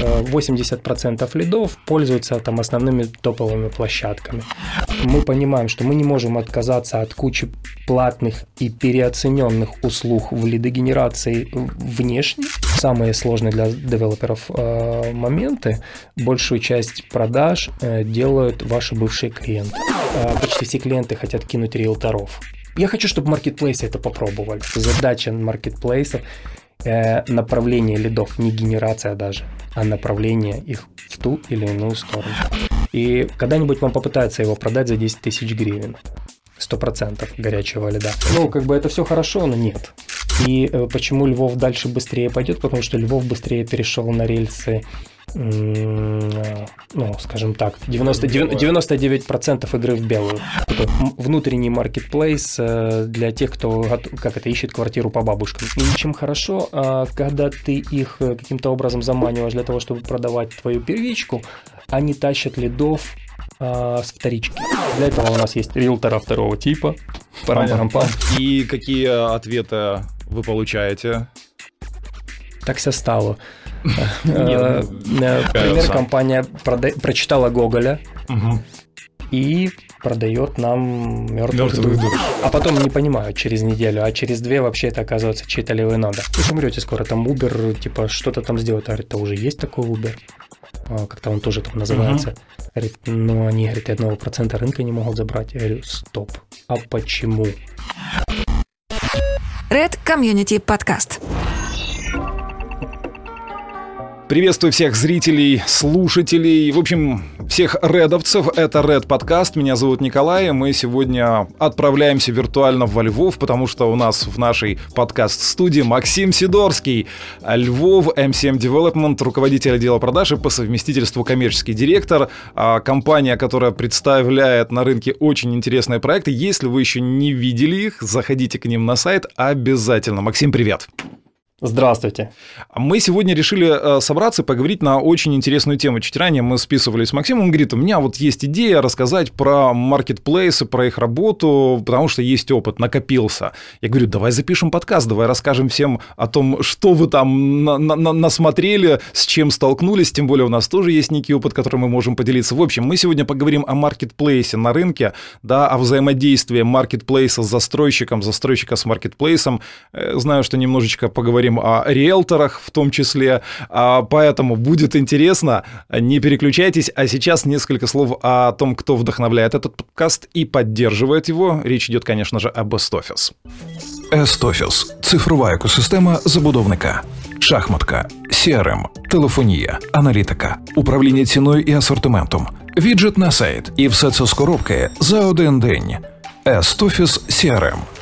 80% лидов пользуются там основными топовыми площадками. Мы понимаем, что мы не можем отказаться от кучи платных и переоцененных услуг в лидогенерации внешней. Самые сложные для девелоперов э, моменты, большую часть продаж э, делают ваши бывшие клиенты. Э, почти все клиенты хотят кинуть риэлторов. Я хочу, чтобы маркетплейсы это попробовали. Задача маркетплейса э, направление лидов, не генерация даже, а направление их в ту или иную сторону. И когда-нибудь вам попытаются его продать за 10 тысяч гривен. 100% горячего лида. Ну, как бы это все хорошо, но нет. И э, почему Львов дальше быстрее пойдет? Потому что Львов быстрее перешел на рельсы ну, скажем так, 90, 99% игры в белую. Внутренний маркетплейс э, для тех, кто, как это, ищет квартиру по бабушкам. И чем хорошо, а, когда ты их э, каким-то образом заманиваешь для того, чтобы продавать твою первичку, они тащат лидов а, с вторички. Для этого у нас есть риэлтора второго типа. И какие ответы вы получаете? Так все стало. Э, например, компания прочитала Гоголя и продает нам мертвых, душ. А потом не понимаю через неделю, а через две вообще это оказывается чей-то левый надо. Вы же умрете скоро, там Uber, типа, что-то там сделать. А это уже есть такой Uber. А, как-то он тоже там называется. Говорит, ну они, говорит, одного процента рынка не могут забрать. Я говорю, стоп. А почему? Red Community Podcast. Приветствую всех зрителей, слушателей, в общем, всех редовцев. Это Red Подкаст. Меня зовут Николай. Мы сегодня отправляемся виртуально во Львов, потому что у нас в нашей подкаст-студии Максим Сидорский. Львов, M7 Development, руководитель отдела продаж и по совместительству коммерческий директор. А, компания, которая представляет на рынке очень интересные проекты. Если вы еще не видели их, заходите к ним на сайт обязательно. Максим, привет. Здравствуйте. Мы сегодня решили э, собраться и поговорить на очень интересную тему. Чуть ранее мы списывались с Максимом, он говорит, у меня вот есть идея рассказать про маркетплейсы, про их работу, потому что есть опыт, накопился. Я говорю, давай запишем подкаст, давай расскажем всем о том, что вы там на на насмотрели, с чем столкнулись, тем более у нас тоже есть некий опыт, которым мы можем поделиться. В общем, мы сегодня поговорим о маркетплейсе на рынке, да, о взаимодействии маркетплейса с застройщиком, застройщика с маркетплейсом. Э, знаю, что немножечко поговорим поговорим о риэлторах в том числе, а, поэтому будет интересно, не переключайтесь, а сейчас несколько слов о том, кто вдохновляет этот подкаст и поддерживает его. Речь идет, конечно же, об Estoфис. Estoфис – цифрова екосистема забудовника. Шахматка, CRM, телефонія, аналітика, управління ціною і асортиментом, віджит на сайт, і все це з коробки за один день. Estoфис CRM –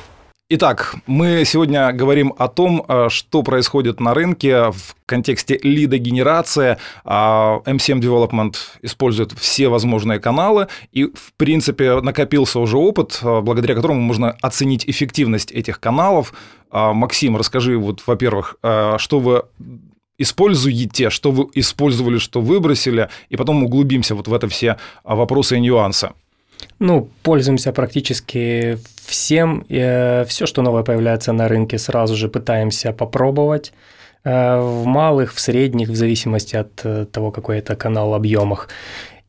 Итак, мы сегодня говорим о том, э, что происходит на рынке в контексте лидогенерации. А, M7 Development использует все возможные каналы, и, в принципе, накопился уже опыт, э, благодаря которому можно оценить эффективность этих каналов. А, Максим, расскажи, вот, во-первых, э, что вы используете, что вы использовали, что выбросили, и потом углубимся вот в это все вопросы и нюансы. Ну, пользуемся практически всем. Э, Все, что новое появляется на рынке, сразу же пытаемся попробовать э, в малых, в средних, в зависимости от э, того, какой это канал объемах.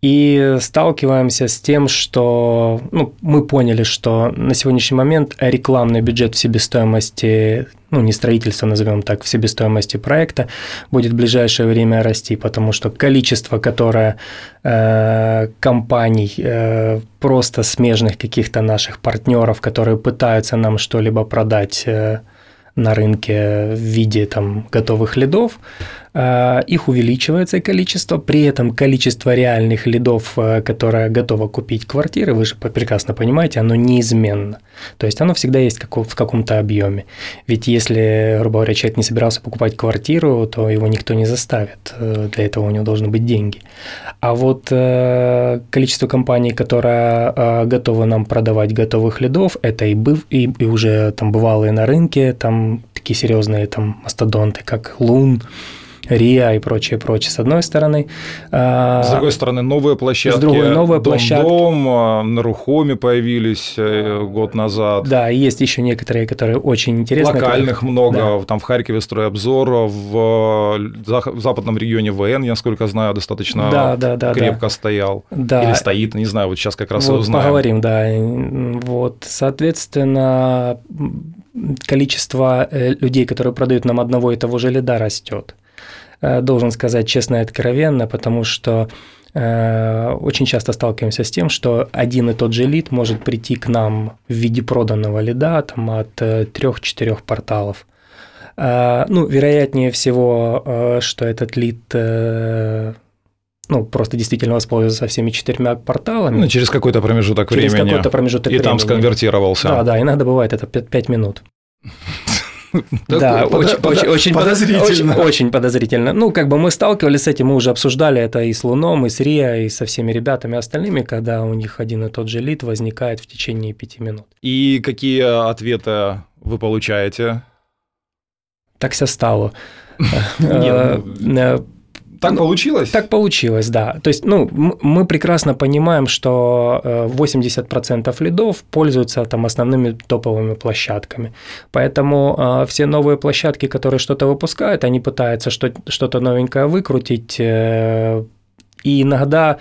И сталкиваемся с тем, что ну, мы поняли, что на сегодняшний момент рекламный бюджет в себестоимости, ну не строительство, назовем так, в себестоимости проекта будет в ближайшее время расти, потому что количество, которое э, компаний, э, просто смежных каких-то наших партнеров, которые пытаются нам что-либо продать, э, на рынке в виде там, готовых лидов, их увеличивается количество, при этом количество реальных лидов, э, которые готовы купить квартиры, вы же прекрасно понимаете, оно неизменно. То есть оно всегда есть в каком-то объеме. Ведь если, грубо говоря, человек не собирался покупать квартиру, то его никто не заставит. Э, для этого у него должны быть деньги. А вот количество компаний, которые готовы нам продавать готовых лидов, это и, быв, и, и уже там бывалые на рынке, там такие серьезные там мастодонты, как Лун, РИА и прочее, прочее, с одной стороны. А, с другой стороны, новые площадки. С другой, новые Дом, площадки. Дом, а, на Рухоме появились э, год назад. Да, и есть еще некоторые, которые очень интересны. Локальных много. Да. Там в Харькове стройобзор, в, в западном регионе ВН, я насколько знаю, достаточно да, да, да, крепко да. стоял. Да. Или стоит, не знаю, вот сейчас как раз вот и узнаем. Поговорим, да. Вот, соответственно, количество э, людей, которые продают нам одного и того же лида, растет. Э, должен сказать честно и откровенно, потому что э, очень часто сталкиваемся с тем, что один и тот же лид может прийти к нам в виде проданного лида там, от трех-четырех порталов. Ну, вероятнее всего, что этот лид ну, просто действительно воспользовался всеми четырьмя порталами. Ну, через какой-то промежуток через времени. Через какой-то промежуток и времени. И там сконвертировался. Да, да, иногда бывает это 5 минут. Да, очень подозрительно. Очень подозрительно. Ну, как бы мы сталкивались с этим, мы уже обсуждали это и с Луном, и с Риа, и со всеми ребятами остальными, когда у них один и тот же лид возникает в течение пяти минут. И какие ответы вы получаете? Так все стало. Так получилось? Так получилось, да. То есть, ну, мы прекрасно понимаем, что 80% э, лидов пользуются там основными топовыми площадками. Поэтому э, все новые площадки, которые что-то выпускают, они пытаются что-то новенькое выкрутить, э, и иногда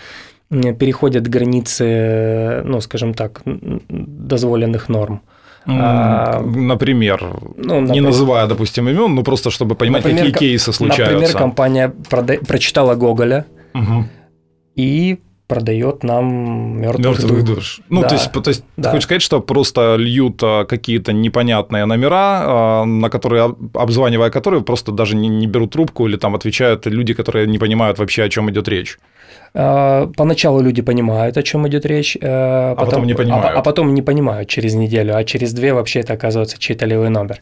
переходят границы, ну, скажем так, дозволенных норм. А, например, ну, например, не называя, допустим, имен, но просто чтобы понимать, например, какие кейсы случаются. Например, компания прода- прочитала Гоголя угу. и продает нам мертвых, мертвых душ. душ. Ну, да. то есть, то есть да. ты хочешь сказать, что просто льют а, какие-то непонятные номера, а, на которые, обзванивая которые, просто даже не, не берут трубку или там отвечают люди, которые не понимают вообще, о чем идет речь. Э, поначалу люди понимают, о чем идет речь, потом, э, а потом не понимают. А, а потом не понимают через неделю, а через две вообще это оказывается чей-то левый номер.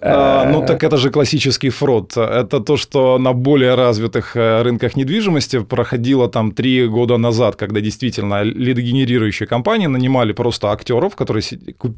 А, ну так это же классический фрод. Это то, что на более развитых рынках недвижимости проходило там три года назад, когда действительно лидогенерирующие компании нанимали просто актеров, которые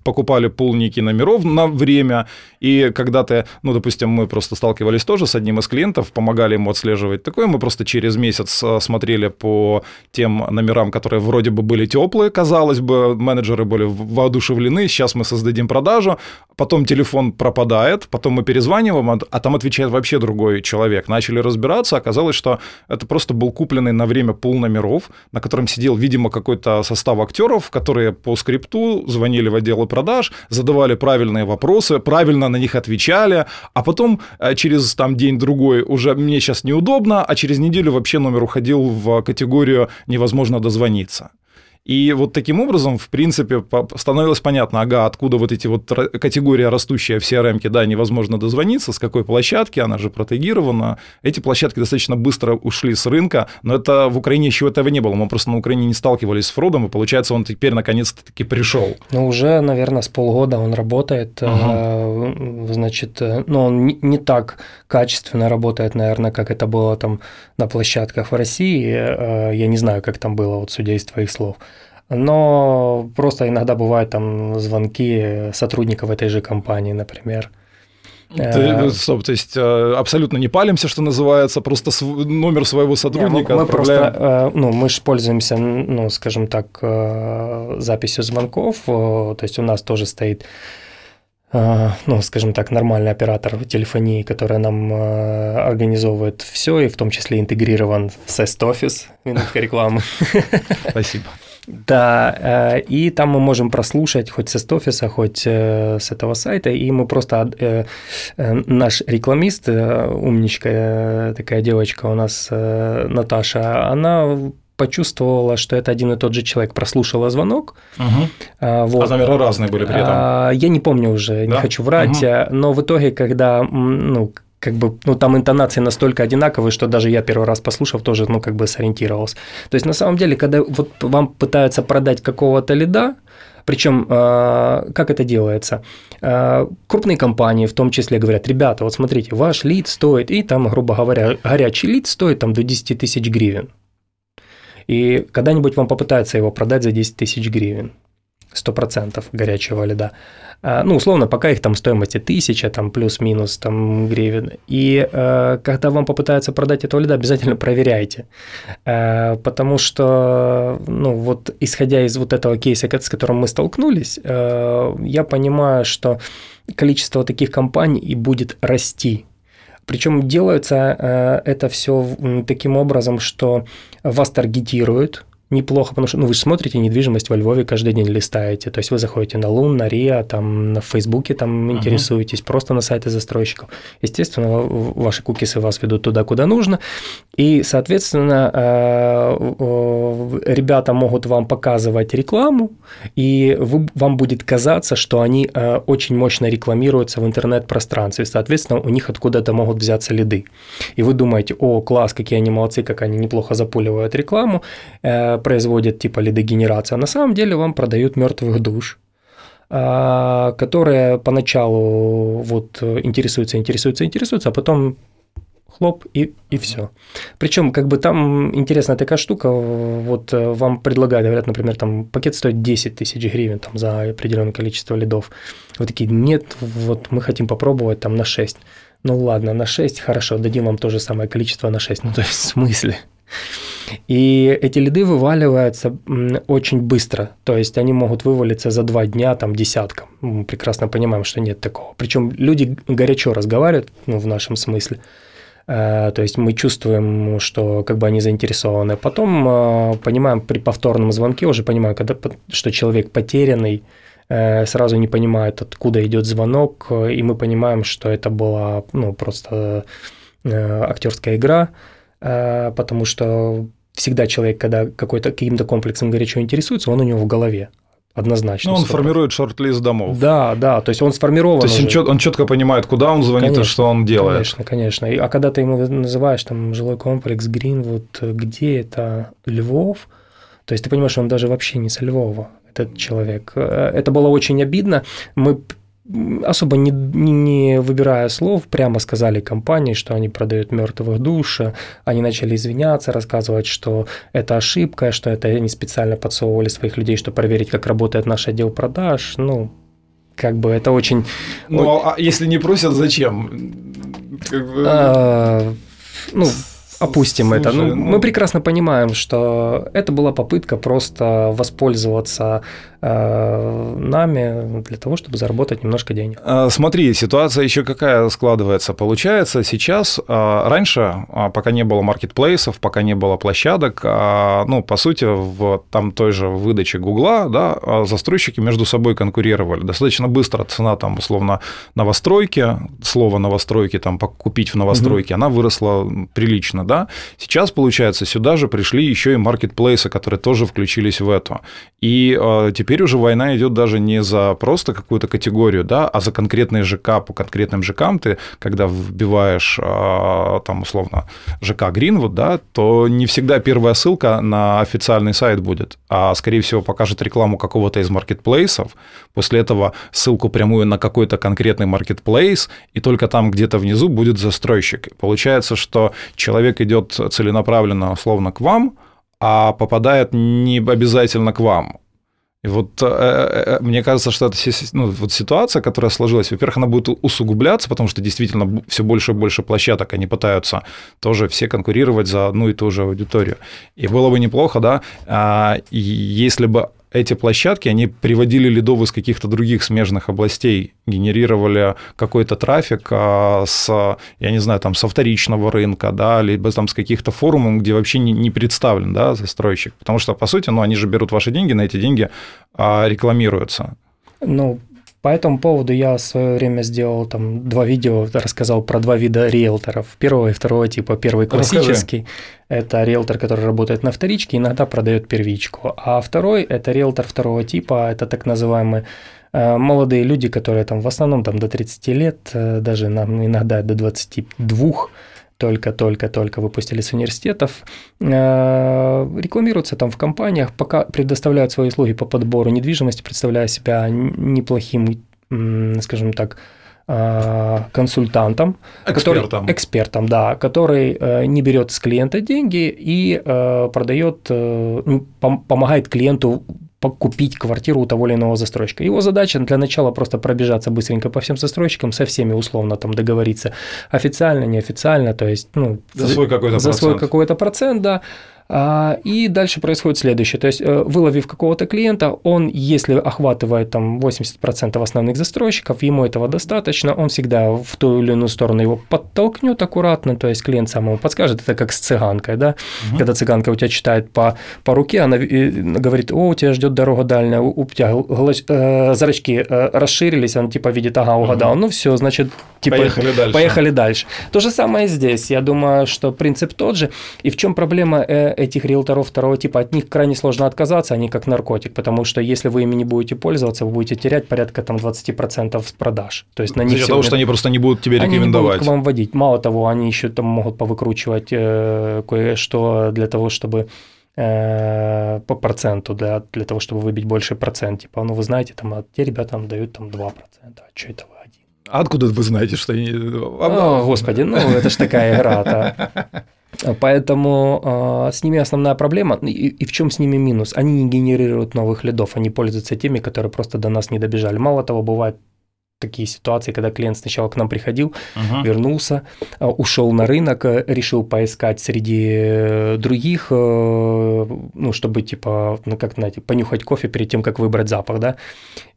покупали полники номеров на время, и когда ты, ну допустим, мы просто сталкивались тоже с одним из клиентов, помогали ему отслеживать такое, мы просто через месяц смотрели по по тем номерам, которые вроде бы были теплые, казалось бы, менеджеры были воодушевлены, сейчас мы создадим продажу, потом телефон пропадает, потом мы перезваниваем, а, а там отвечает вообще другой человек. Начали разбираться, оказалось, что это просто был купленный на время пул номеров, на котором сидел, видимо, какой-то состав актеров, которые по скрипту звонили в отделы продаж, задавали правильные вопросы, правильно на них отвечали, а потом э, через там день-другой уже мне сейчас неудобно, а через неделю вообще номер уходил в категорию невозможно дозвониться. И вот таким образом, в принципе, становилось понятно, ага, откуда вот эти вот категория растущая в CRM, да, невозможно дозвониться, с какой площадки, она же протегирована. Эти площадки достаточно быстро ушли с рынка, но это в Украине еще этого не было. Мы просто на Украине не сталкивались с фродом, и получается, он теперь наконец-таки пришел. Ну, уже, наверное, с полгода он работает. Угу. Значит, э, ну, он не так качественно работает, наверное, как это было там на площадках в России. Э, я не знаю, как там было, вот судя из твоих слов но просто иногда бывают там звонки сотрудников этой же компании, например. Ты, э, стоп, то есть э, абсолютно не палимся, что называется, просто номер своего сотрудника не, мы, мы отправляем. Просто, э, ну, мы же пользуемся, ну, скажем так, записью звонков, то есть у нас тоже стоит ну, скажем так, нормальный оператор телефонии, который нам организовывает все, и в том числе интегрирован с S-Office, минутка рекламы. Спасибо. Да, э, и там мы можем прослушать хоть с офиса, хоть э, с этого сайта, и мы просто э, наш рекламист, умничка такая девочка у нас Наташа, она почувствовала, что это один и тот же человек, прослушала звонок. Угу. Вот. А номера разные были при этом? А, я не помню уже, да? не хочу врать, угу. но в итоге, когда ну, как бы, ну, там интонации настолько одинаковые, что даже я первый раз послушав, тоже, ну, как бы сориентировался. То есть, на самом деле, когда вот вам пытаются продать какого-то лида, причем, а, как это делается? А, крупные компании в том числе говорят, ребята, вот смотрите, ваш лид стоит, и там, грубо говоря, горячий лид стоит там до 10 тысяч гривен. И когда-нибудь вам попытаются его продать за 10 тысяч гривен. 100% горячего льда. А, ну, условно, пока их там стоимости тысяча, там плюс-минус там гривен. И э, когда вам попытаются продать этого льда, обязательно проверяйте. Э, потому что, ну, вот исходя из вот этого кейса, с которым мы столкнулись, э, я понимаю, что количество таких компаний и будет расти. Причем делается это все таким образом, что вас таргетируют, неплохо, потому что ну, вы же смотрите недвижимость во Львове, каждый день листаете. То есть вы заходите на Лун, на РИА, там на Фейсбуке там uh-huh. интересуетесь, просто на сайты застройщиков. Естественно, ваши кукисы вас ведут туда, куда нужно. И, соответственно, э, ребята могут вам показывать рекламу, и вы, вам будет казаться, что они э, очень мощно рекламируются в интернет-пространстве. Соответственно, у них откуда-то могут взяться лиды. И вы думаете, о, класс, какие они молодцы, как они неплохо запуливают рекламу э, производят типа лидогенерацию, а на самом деле вам продают мертвых душ, а, которые поначалу вот интересуются, интересуются, интересуются, а потом хлоп и, и все. Причем, как бы там интересная такая штука, вот вам предлагают, говорят, например, там пакет стоит 10 тысяч гривен там, за определенное количество лидов. Вы такие, нет, вот мы хотим попробовать там на 6. Ну ладно, на 6, хорошо, дадим вам то же самое количество на 6. Ну то есть в смысле? И эти лиды вываливаются очень быстро, то есть они могут вывалиться за два дня там десятком. Мы прекрасно понимаем, что нет такого. Причем люди горячо разговаривают, ну, в нашем смысле. Э, то есть мы чувствуем, что как бы они заинтересованы. Потом э, понимаем при повторном звонке, уже понимаем, когда, что человек потерянный, э, сразу не понимает, откуда идет звонок, и мы понимаем, что это была ну, просто актерская игра, потому что всегда человек, когда какой-то каким-то комплексом горячо интересуется, он у него в голове однозначно. Ну, он формирует шорт-лист домов. Да, да, то есть он сформирован. То есть уже. он четко понимает, куда он звонит конечно, и что он делает. Конечно, конечно. А когда ты ему называешь там жилой комплекс Гринвуд, где это Львов, то есть ты понимаешь, он даже вообще не со Львова, этот человек. Э, это было очень обидно. Мы особо не, не выбирая слов, прямо сказали компании, что они продают мертвых душ, они начали извиняться, рассказывать, что это ошибка, что это они специально подсовывали своих людей, чтобы проверить, как работает наш отдел продаж. Ну, как бы это очень... Ну, а если не просят, зачем? Как бы... а, ну, опустим Слушай, это. Ну, ну... Мы прекрасно понимаем, что это была попытка просто воспользоваться нами для того, чтобы заработать немножко денег. А, смотри, ситуация еще какая складывается. Получается, сейчас, а, раньше, пока не было маркетплейсов, пока не было площадок, ну, по сути, в там той же выдаче Гугла, да, застройщики между собой конкурировали. Достаточно быстро цена там, условно, новостройки, слово новостройки, там, купить в новостройке, угу. она выросла прилично, да. Сейчас, получается, сюда же пришли еще и маркетплейсы, которые тоже включились в это. И теперь теперь уже война идет даже не за просто какую-то категорию, да, а за конкретный ЖК по конкретным ЖКам ты, когда вбиваешь а, там условно ЖК Гринвуд, да, то не всегда первая ссылка на официальный сайт будет, а скорее всего покажет рекламу какого-то из маркетплейсов, после этого ссылку прямую на какой-то конкретный маркетплейс, и только там где-то внизу будет застройщик. Получается, что человек идет целенаправленно условно к вам, а попадает не обязательно к вам. Вот э, э, э, мне кажется, что это ну, вот ситуация, которая сложилась, во-первых, она будет усугубляться, потому что действительно все больше и больше площадок, они пытаются тоже все конкурировать за одну и ту же аудиторию. И было бы неплохо, да, а, если бы эти площадки, они приводили лидов из каких-то других смежных областей, генерировали какой-то трафик а, с, я не знаю, там, со вторичного рынка, да, либо там с каких-то форумов, где вообще не, не представлен, да, застройщик. Потому что, по сути, ну, они же берут ваши деньги, на эти деньги а, рекламируются. Ну, по этому поводу я в свое время сделал там два видео, рассказал про два вида риэлторов. Первого и второго типа. Первый классический – это риэлтор, который работает на вторичке, иногда продает первичку. А второй – это риэлтор второго типа, это так называемые э, молодые люди, которые там в основном там до 30 лет, э, даже нам иногда до 22, только-только-только выпустили с университетов, э, рекламируются там в компаниях, пока предоставляют свои услуги по подбору недвижимости, представляя себя неплохим, скажем так, э, консультантом, экспертом, который, экспертом, да, который э, не берет с клиента деньги и продает, помогает клиенту купить квартиру у того или иного застройщика. Его задача для начала просто пробежаться быстренько по всем застройщикам, со всеми условно там договориться официально, неофициально, то есть ну, за свой какой-то за процент. свой какой-то процент, да. А, и дальше происходит следующее. То есть, э, выловив какого-то клиента, он, если охватывает там 80% основных застройщиков, ему этого достаточно, он всегда в ту или иную сторону его подтолкнет аккуратно, то есть клиент сам ему подскажет, это как с цыганкой, да, угу. когда цыганка у тебя читает по, по руке, она говорит, о, у тебя ждет дорога дальняя, у тебя э, зрачки э, расширились, он типа видит, ага, угадал, угу. ну все, значит, типа, поехали дальше. Поехали дальше. То же самое здесь, я думаю, что принцип тот же, и в чем проблема этих риэлторов второго типа, от них крайне сложно отказаться, они как наркотик, потому что если вы ими не будете пользоваться, вы будете терять порядка там 20% с продаж. То есть на них За того, что они просто не будут тебе рекомендовать. Они не будут к вам водить. Мало того, они еще там могут повыкручивать э, кое-что для того, чтобы э, по проценту, для, для того, чтобы выбить больше процент. Типа, ну вы знаете, там, а те ребята там дают там 2%, а что это? А откуда вы знаете, что они... О, господи, ну это ж такая игра-то. Поэтому э, с ними основная проблема, и, и в чем с ними минус? Они не генерируют новых лидов, они пользуются теми, которые просто до нас не добежали. Мало того, бывают такие ситуации, когда клиент сначала к нам приходил, uh-huh. вернулся, ушел на рынок, э, решил поискать среди э, других, э, ну, чтобы, типа, ну, как, знаете, понюхать кофе перед тем, как выбрать запах, да,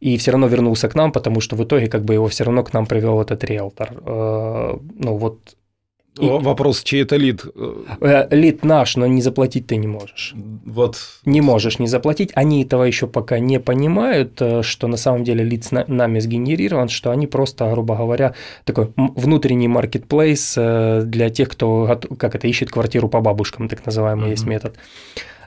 и все равно вернулся к нам, потому что в итоге, как бы, его все равно к нам привел этот риэлтор. Ну, вот и... Вопрос, чей это лид? Э, лид наш, но не заплатить ты не можешь. Вот. Не можешь не заплатить. Они этого еще пока не понимают, э, что на самом деле лид с нами сгенерирован, что они просто, грубо говоря, такой внутренний маркетплейс э, для тех, кто как это ищет квартиру по бабушкам, так называемый mm-hmm. есть метод.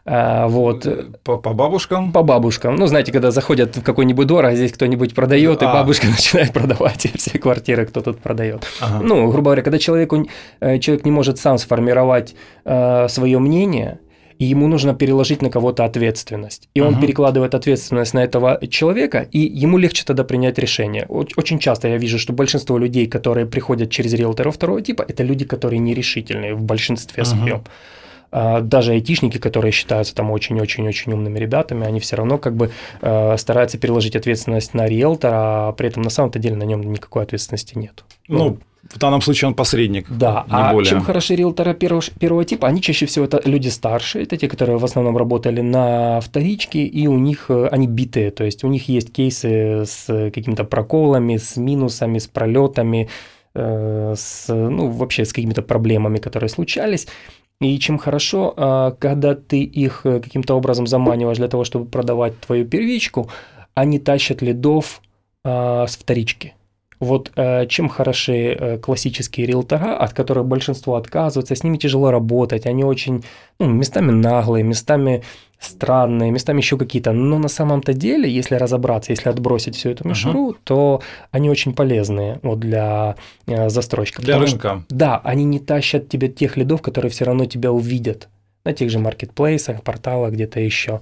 А, вот. По, по бабушкам? По бабушкам. Ну, знаете, когда заходят в какой-нибудь двор, а здесь кто-нибудь продает, а. и бабушка начинает продавать все квартиры, кто тут продает. Ага. Ну, грубо говоря, когда человеку, э, человек не может сам сформировать э, свое мнение, и ему нужно переложить на кого-то ответственность. И он uh перекладывает ответственность на этого человека, и ему легче тогда принять решение. Очень часто я вижу, что большинство людей, которые приходят через риэлторов второго типа, это люди, которые нерешительные в большинстве своем. Даже айтишники, которые считаются там очень-очень-очень умными ребятами, они все равно как бы э, стараются переложить ответственность на риэлтора, а при этом на самом-то деле на нем никакой ответственности нет. Ну, в данном случае он посредник. Да, не а более. чем хороши риэлторы первого, первого типа? Они чаще всего это люди старшие, это те, которые в основном работали на вторичке, и у них э, они битые, то есть у них есть кейсы с какими-то проколами, с минусами, с пролетами, э, с, ну, вообще с какими-то проблемами, которые случались. И чем хорошо, а, когда ты их э, каким-то образом заманиваешь для того, чтобы продавать твою первичку, они тащат лидов а, с вторички. Вот э, чем хороши э, классические риэлтора, от которых большинство отказываются, с ними тяжело работать, они очень ну, местами наглые, местами странные, местами еще какие-то. Но на самом-то деле, если разобраться, если отбросить всю эту мишуру, uh-huh. то они очень полезные вот, для э, застройщика. Для рынка. Да, они не тащат тебе тех лидов, которые все равно тебя увидят на тех же маркетплейсах, порталах, где-то еще.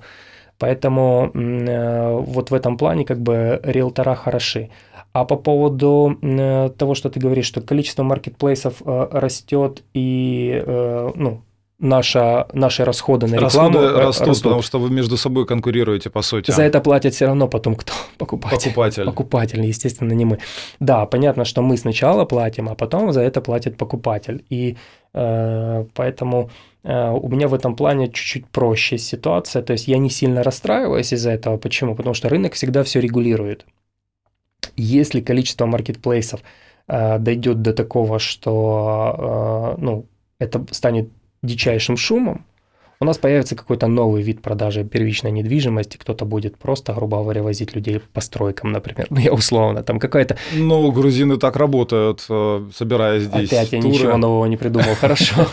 Поэтому э, вот в этом плане как бы риэлтора хороши. А по поводу э, того, что ты говоришь, что количество маркетплейсов э, растет и э, ну, наша, наши расходы на рекламу расходы растут, растут, потому что вы между собой конкурируете, по сути. За это платят все равно потом кто? Покупатель. Покупатель. Покупатель, естественно, не мы. Да, понятно, что мы сначала платим, а потом за это платит покупатель. И э, поэтому э, у меня в этом плане чуть-чуть проще ситуация. То есть я не сильно расстраиваюсь из-за этого. Почему? Потому что рынок всегда все регулирует. Если количество маркетплейсов э, дойдет до такого, что э, ну, это станет дичайшим шумом, у нас появится какой-то новый вид продажи первичной недвижимости, кто-то будет просто, грубо говоря, возить людей по стройкам, например, ну я условно, там какая-то... Ну, грузины так работают, э, собирая здесь Опять я ничего нового не придумал, хорошо.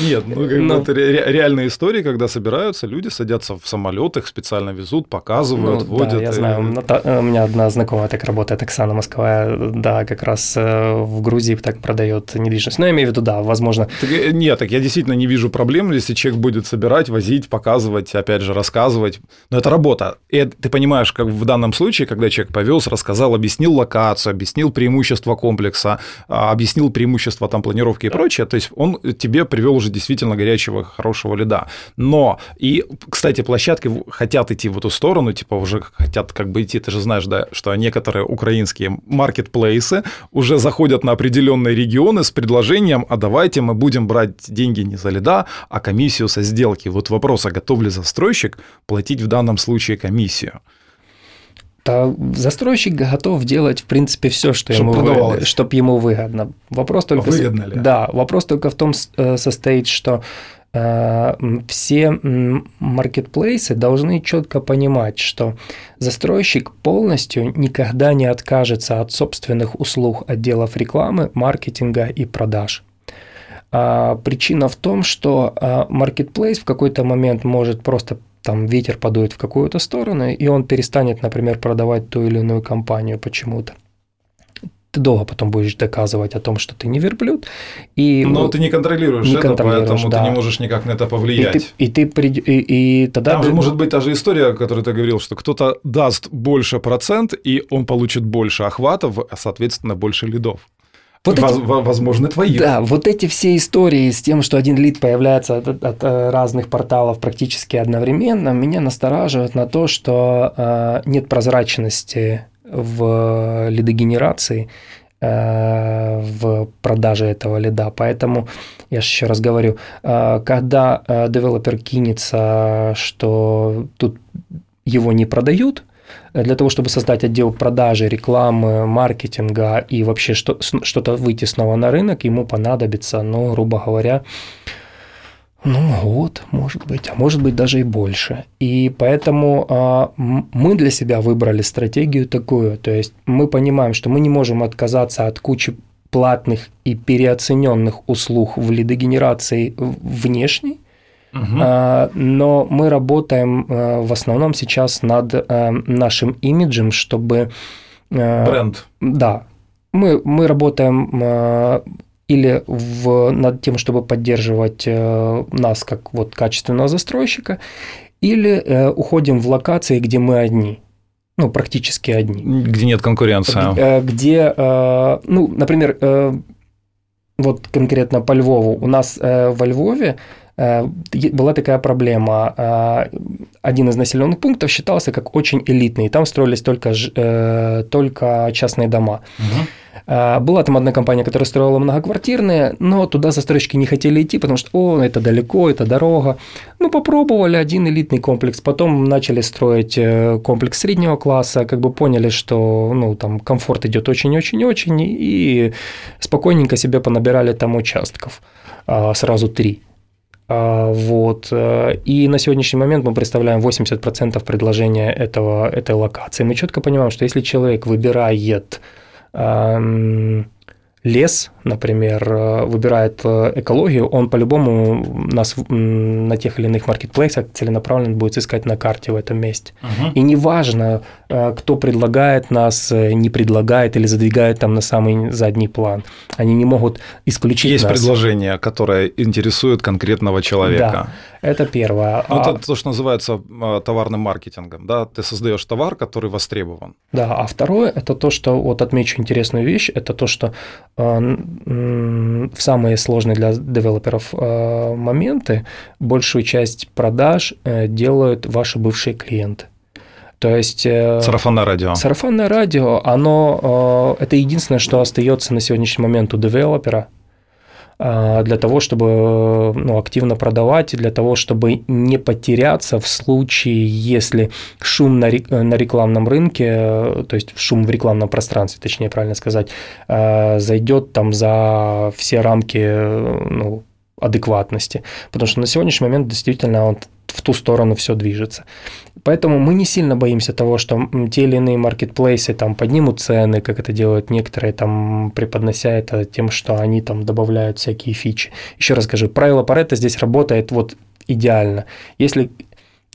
Нет, ну, как ну, это реальная история, когда собираются люди, садятся в самолетах, специально везут, показывают, ну, водят. Я знаю, у меня одна знакомая так работает, Оксана Москва, да, как раз э, в Грузии так продает недвижимость. Но я имею в виду, да, возможно... Э, нет, так я действительно не вижу проблем, если если человек будет собирать, возить, показывать, опять же, рассказывать. Но это работа. И ты понимаешь, как в данном случае, когда человек повез, рассказал, объяснил локацию, объяснил преимущества комплекса, а, объяснил преимущества там планировки и прочее, то есть он тебе привел уже действительно горячего, хорошего лида. Но, и, кстати, площадки хотят идти в эту сторону, типа уже хотят как бы идти, ты же знаешь, да, что некоторые украинские маркетплейсы уже заходят на определенные регионы с предложением, а давайте мы будем брать деньги не за лида, а комиссию со сделки. Вот вопрос, а готов ли застройщик платить в данном случае комиссию? Да, застройщик готов делать, в принципе, все, что чтобы ему, выгодно, чтобы ему выгодно. Вопрос только... Выгодно ли? Да, вопрос только в том э, состоит, что э, все маркетплейсы должны четко понимать, что застройщик полностью никогда не откажется от собственных услуг отделов рекламы, маркетинга и продаж. А причина в том, что маркетплейс в какой-то момент может просто там ветер подует в какую-то сторону, и он перестанет, например, продавать ту или иную компанию почему-то ты долго потом будешь доказывать о том, что ты не верблюд. И, Но ты не контролируешь не это, поэтому да. ты не можешь никак на это повлиять. И, ты, и, ты, и, и тогда... Там же может быть та же история, о которой ты говорил, что кто-то даст больше процент, и он получит больше охватов, а, соответственно, больше лидов. Вот эти, возможно, твои. Да, вот эти все истории с тем, что один лид появляется от, от разных порталов практически одновременно, меня настораживает на то, что э, нет прозрачности в лидогенерации, э, в продаже этого лида. Поэтому, я же еще раз говорю, э, когда э, девелопер кинется, что тут его не продают, для того, чтобы создать отдел продажи, рекламы, маркетинга и вообще что, что-то выйти снова на рынок, ему понадобится, ну, грубо говоря, ну, год, может быть, а может быть даже и больше. И поэтому а, мы для себя выбрали стратегию такую, то есть мы понимаем, что мы не можем отказаться от кучи платных и переоцененных услуг в лидогенерации внешней, Угу. Но мы работаем а, в основном сейчас над а, нашим имиджем, чтобы... Бренд. Да. Мы, мы работаем или в, над тем, чтобы поддерживать нас как вот качественного застройщика, или уходим в локации, где мы одни ну, практически одни. Где нет конкуренции. Где, ну, например, вот конкретно по Львову. У нас во Львове Э, была такая проблема. Э, один из населенных пунктов считался как очень элитный. Там строились только, э, только частные дома. Угу. Была там одна компания, которая строила многоквартирные, но туда застройщики не хотели идти, потому что, о, это далеко, это дорога. Ну, попробовали один элитный комплекс, потом начали строить комплекс среднего класса, как бы поняли, что, ну, там комфорт идет очень-очень-очень, и спокойненько себе понабирали там участков, сразу три. А, вот. Э, и на сегодняшний момент мы представляем 80% предложения этого, этой локации. Мы четко понимаем, что если человек выбирает лес, например, э, выбирает э, экологию, он по-любому нас на тех или иных маркетплейсах целенаправленно будет искать на карте в этом месте. Угу. И неважно, э, кто предлагает нас, не предлагает или задвигает там на самый задний план. Они не могут исключить Есть нас. предложение, которое интересует конкретного человека. Да, это первое. Ну, это то, что называется товарным маркетингом. Да? Ты создаешь товар, который востребован. Да, а второе – это то, что, вот отмечу интересную вещь, это то, что в самые сложные для девелоперов моменты большую часть продаж э, делают ваши бывшие клиенты. То есть... Э, сарафанное радио. Сарафанное радио, оно... Это единственное, что остается на сегодняшний момент у девелопера, а, для того, чтобы ну, активно продавать, для того, чтобы не потеряться в случае, если шум на, на рекламном рынке, то есть шум в рекламном пространстве, точнее правильно сказать, зайдет там за все рамки ну, адекватности. Потому что на сегодняшний момент действительно он в ту сторону все движется. Поэтому мы не сильно боимся того, что те или иные маркетплейсы там поднимут цены, как это делают некоторые, там преподнося это тем, что они там добавляют всякие фичи. Еще раз скажу, правило Паретта здесь работает вот идеально. Если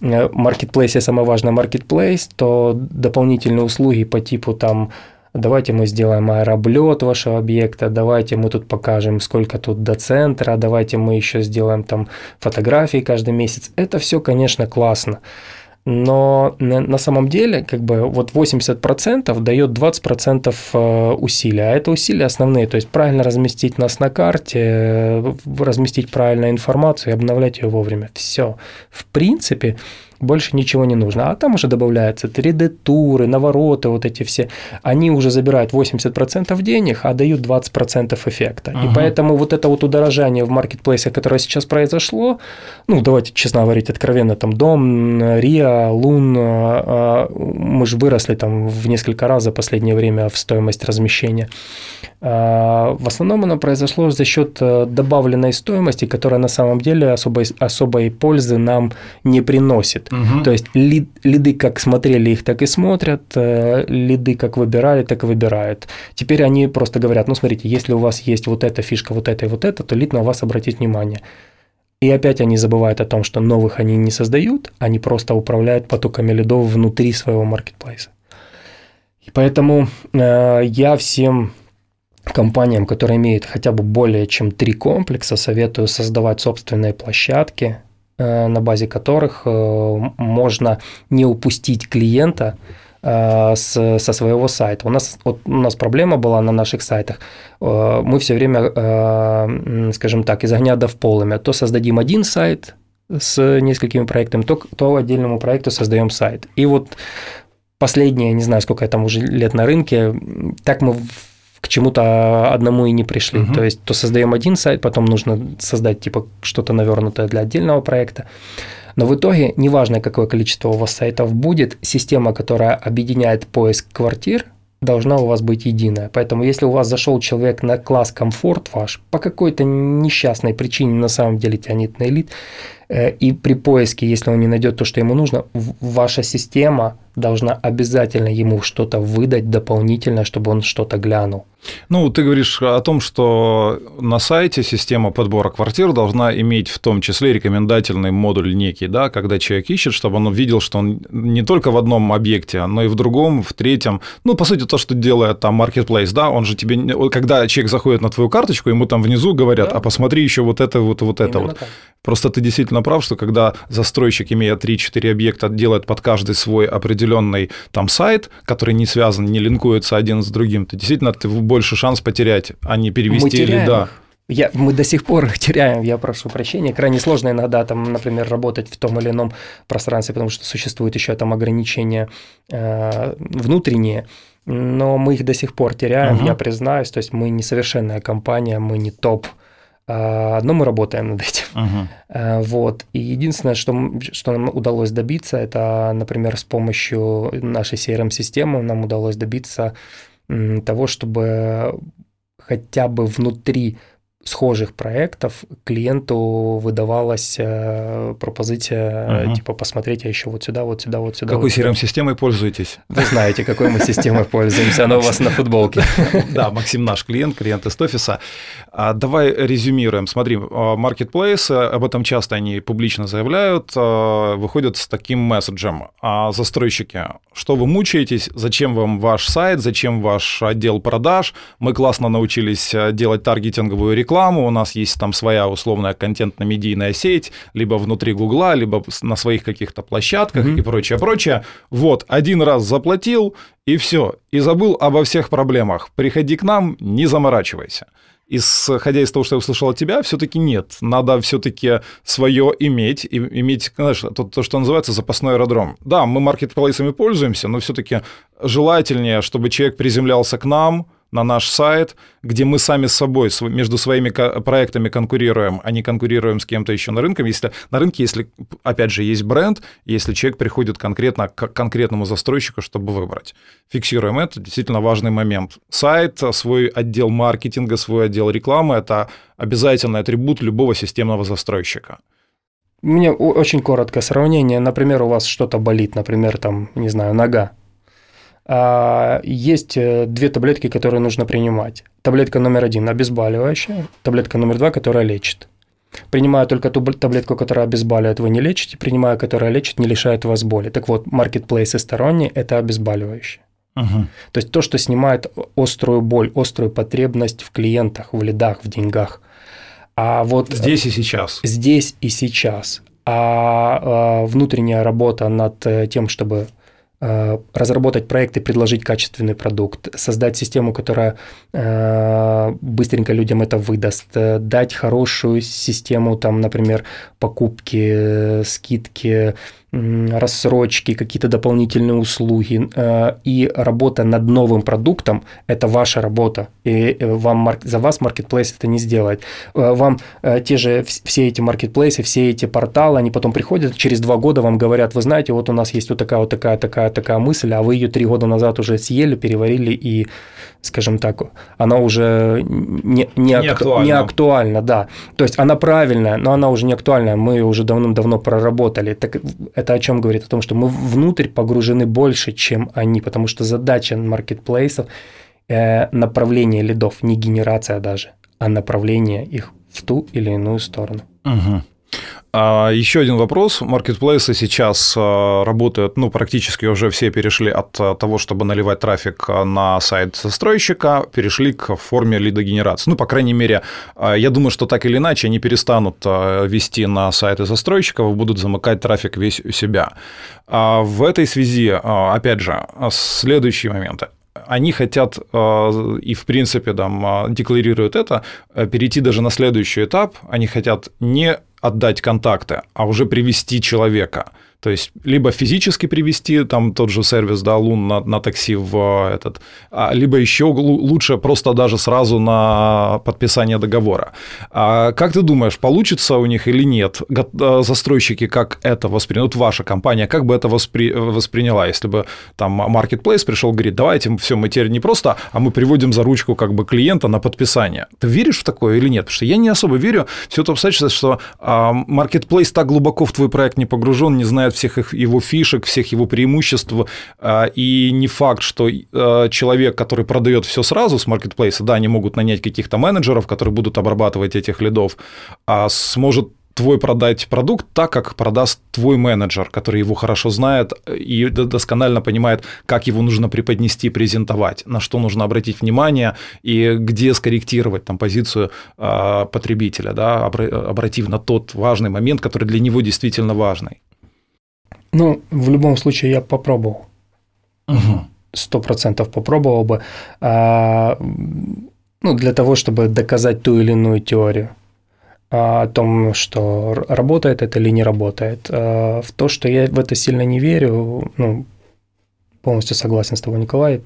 э, маркетплейсе самое важное маркетплейс, то дополнительные услуги по типу там давайте мы сделаем аэроблет вашего объекта, давайте мы тут покажем, сколько тут до центра, давайте мы еще сделаем там фотографии каждый месяц. Это все, конечно, классно. Но на самом деле, как бы вот 80% дает 20% э, усилия, а это усилия основные, то есть правильно разместить нас на карте, э, разместить правильную информацию и обновлять ее вовремя. Все. В принципе, больше ничего не нужно. А там уже добавляются 3D-туры, навороты, вот эти все. Они уже забирают 80% денег, а дают 20% эффекта. Ага. И поэтому вот это вот удорожание в маркетплейсе, которое сейчас произошло, ну, давайте честно говорить, откровенно, там Дом, Риа, Лун, а, мы же выросли там в несколько раз за последнее время в стоимость размещения. А, в основном оно произошло за счет э, добавленной стоимости, которая на самом деле особой, особой пользы нам не приносит. Угу. То есть лид, лиды как смотрели их, так и смотрят, э, лиды как выбирали, так и выбирают. Теперь они просто говорят, ну смотрите, если у вас есть вот эта фишка, вот это и вот это, то лид на вас обратит внимание. И опять они забывают о том, что новых они не создают, они просто управляют потоками лидов внутри своего маркетплейса. И поэтому э, я всем компаниям, которые имеют хотя бы более чем три комплекса, советую создавать собственные площадки, на базе которых э, можно не упустить клиента э, с, со своего сайта. У нас, вот, у нас проблема была на наших сайтах. Мы все время, скажем так, из огня до в полымя. То создадим один сайт с несколькими проектами, то, то отдельному проекту создаем сайт. И вот последние, не знаю, сколько я там уже лет на рынке, так мы к чему-то одному и не пришли. Угу. То есть, то создаем один сайт, потом нужно создать типа что-то навернутое для отдельного проекта. Но в итоге, неважно, какое количество у вас сайтов будет, система, которая объединяет поиск квартир, должна у вас быть единая. Поэтому, если у вас зашел человек на класс комфорт ваш, по какой-то несчастной причине на самом деле тянет на элит, и при поиске, если он не найдет то, что ему нужно, ваша система должна обязательно ему что-то выдать дополнительно, чтобы он что-то глянул. Ну, ты говоришь о том, что на сайте система подбора квартир должна иметь в том числе рекомендательный модуль некий, да, когда человек ищет, чтобы он увидел, что он не только в одном объекте, но и в другом, в третьем. Ну, по сути, то, что делает там Marketplace, да, он же тебе, когда человек заходит на твою карточку, ему там внизу говорят, да. а посмотри еще вот это, вот, вот это Именно вот. Так. Просто ты действительно прав, что когда застройщик, имея 3-4 объекта, делает под каждый свой определенный там сайт, который не связан, не линкуется один с другим, то действительно ты больше шанс потерять, а не перевести или да. Я, мы до сих пор их теряем, я прошу прощения. Крайне сложно иногда, там, например, работать в том или ином пространстве, потому что существуют еще там ограничения э, внутренние, но мы их до сих пор теряем, uh-huh. я признаюсь. То есть мы несовершенная компания, мы не топ. А, но мы работаем над этим. Uh-huh. Вот. И единственное, что, что нам удалось добиться, это, например, с помощью нашей CRM-системы нам удалось добиться того, чтобы хотя бы внутри схожих проектов клиенту выдавалась э, пропозиция, угу. типа, посмотреть, а еще вот сюда, вот сюда, вот сюда. Какой вот CRM-системой пользуетесь? Вы знаете, какой мы системой пользуемся, она у вас на футболке. Да, Максим наш клиент, клиент из офиса. А, давай резюмируем. Смотри, а, Marketplace, об этом часто они публично заявляют, а, выходят с таким месседжем. А застройщики, что вы мучаетесь, зачем вам ваш сайт, зачем ваш отдел продаж? Мы классно научились делать таргетинговую рекламу, рекламу, у нас есть там своя условная контентно-медийная сеть, либо внутри Гугла, либо на своих каких-то площадках mm-hmm. и прочее, прочее. Вот, один раз заплатил, и все, и забыл обо всех проблемах. Приходи к нам, не заморачивайся. Исходя из того, что я услышал от тебя, все-таки нет. Надо все-таки свое иметь, и иметь, знаешь, то, то, что называется запасной аэродром. Да, мы маркетплейсами пользуемся, но все-таки желательнее, чтобы человек приземлялся к нам, на наш сайт, где мы сами с собой, между своими проектами конкурируем, а не конкурируем с кем-то еще на рынке. Если на рынке, если, опять же, есть бренд, если человек приходит конкретно к конкретному застройщику, чтобы выбрать. Фиксируем это, действительно важный момент. Сайт, свой отдел маркетинга, свой отдел рекламы – это обязательный атрибут любого системного застройщика. Мне очень короткое сравнение. Например, у вас что-то болит, например, там, не знаю, нога есть э, две таблетки, которые нужно принимать. Таблетка номер один – обезболивающая, таблетка номер два, которая лечит. Принимая только ту таблетку, которая обезболивает, вы не лечите, принимая, которая лечит, не лишает вас боли. Так вот, маркетплейсы сторонние – это обезболивающие. Угу. То есть то, что снимает острую боль, острую потребность в клиентах, в лидах, в деньгах. А вот здесь и сейчас. Здесь и сейчас. А, а внутренняя работа над э, тем, чтобы разработать проект и предложить качественный продукт, создать систему, которая э, быстренько людям это выдаст, э, дать хорошую систему, там, например, покупки, скидки, рассрочки, какие-то дополнительные услуги. И работа над новым продуктом – это ваша работа. И вам, за вас маркетплейс это не сделает. Вам те же все эти маркетплейсы, все эти порталы, они потом приходят, через два года вам говорят, вы знаете, вот у нас есть вот такая, вот такая, такая такая мысль, а вы ее три года назад уже съели, переварили, и, скажем так, она уже не, не, не, актуальна. не актуальна, да. То есть она правильная, но она уже не актуальная, мы ее уже давным-давно проработали. Так это о чем говорит? О том, что мы внутрь погружены больше, чем они, потому что задача маркетплейсов э, направление лидов, не генерация даже, а направление их в ту или иную сторону. Угу. А еще один вопрос. Маркетплейсы сейчас а, работают, ну, практически уже все перешли от а, того, чтобы наливать трафик на сайт застройщика, перешли к форме лидогенерации. Ну, по крайней мере, я думаю, что так или иначе они перестанут вести на сайты застройщиков, будут замыкать трафик весь у себя. В этой связи, опять же, следующий момент они хотят и, в принципе, там, декларируют это, перейти даже на следующий этап. Они хотят не отдать контакты, а уже привести человека – то есть либо физически привести там тот же сервис, да, Лун на, на такси в этот, а, либо еще лучше просто даже сразу на подписание договора. А как ты думаешь, получится у них или нет? А, застройщики как это восприняли? Вот ваша компания, как бы это воспри... восприняла, если бы там Marketplace пришел, говорит, давайте все, мы теперь не просто, а мы приводим за ручку как бы клиента на подписание. Ты веришь в такое или нет? Потому что я не особо верю. Все это обстоятельство, что а, Marketplace так глубоко в твой проект не погружен, не знает знает всех их, его фишек, всех его преимуществ, а, и не факт, что а, человек, который продает все сразу с маркетплейса, да, они могут нанять каких-то менеджеров, которые будут обрабатывать этих лидов, а сможет твой продать продукт так, как продаст твой менеджер, который его хорошо знает и досконально понимает, как его нужно преподнести, презентовать, на что нужно обратить внимание и где скорректировать там позицию э, потребителя, да, обратив на тот важный момент, который для него действительно важный. Ну, в любом случае я попробовал. Сто процентов попробовал бы. А, ну, для того, чтобы доказать ту или иную теорию а, о том, что работает это или не работает. А, в то, что я в это сильно не верю, ну, полностью согласен с тобой, Николай,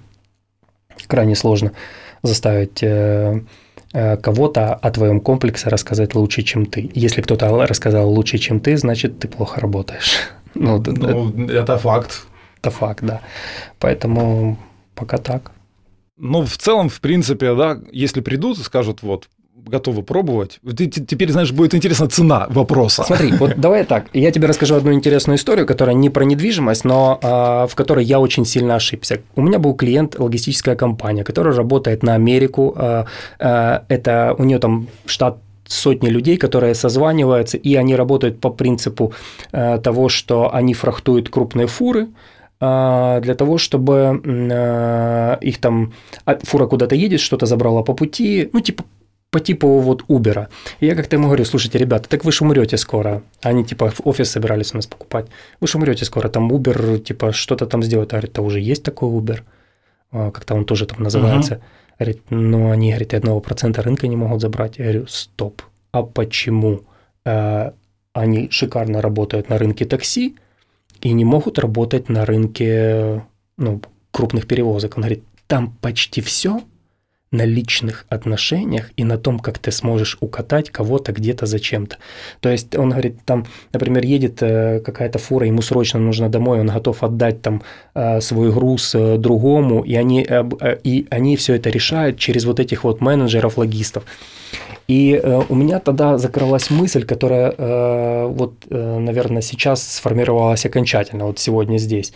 крайне сложно заставить э, э, кого-то о твоем комплексе рассказать лучше, чем ты. Если кто-то рассказал лучше, чем ты, значит, ты плохо работаешь. Ну, ну это, это факт. Это факт, да. Поэтому пока так. Ну, в целом, в принципе, да, если придут и скажут, вот, готовы пробовать. Теперь, знаешь, будет интересна цена вопроса. Смотри, вот давай так. Я тебе расскажу одну интересную историю, которая не про недвижимость, но а, в которой я очень сильно ошибся. У меня был клиент, логистическая компания, которая работает на Америку. А, а, это у нее там штат сотни людей, которые созваниваются, и они работают по принципу э, того, что они фрахтуют крупные фуры, э, для того, чтобы э, их там а, фура куда-то едет, что-то забрала по пути, ну типа по типу вот Uber. И я как-то ему говорю, слушайте, ребята, так вы же умрете скоро. Они типа в офис собирались у нас покупать. Вы же умрете скоро, там Uber типа что-то там сделает. А говорит, да уже есть такой Uber. Как-то он тоже там называется. Uh-huh. Говорит, ну они, говорит, одного процента рынка не могут забрать. Я говорю, стоп, а почему э, они шикарно работают на рынке такси и не могут работать на рынке ну, крупных перевозок? Он говорит, там почти все на личных отношениях и на том, как ты сможешь укатать кого-то где-то зачем-то. То есть он говорит, там, например, едет э, какая-то фура, ему срочно нужно домой, он готов отдать там э, свой груз э, другому, и они, и они все это решают через вот этих вот менеджеров, логистов. И у меня тогда закралась мысль, которая вот, наверное, сейчас сформировалась окончательно, вот сегодня здесь,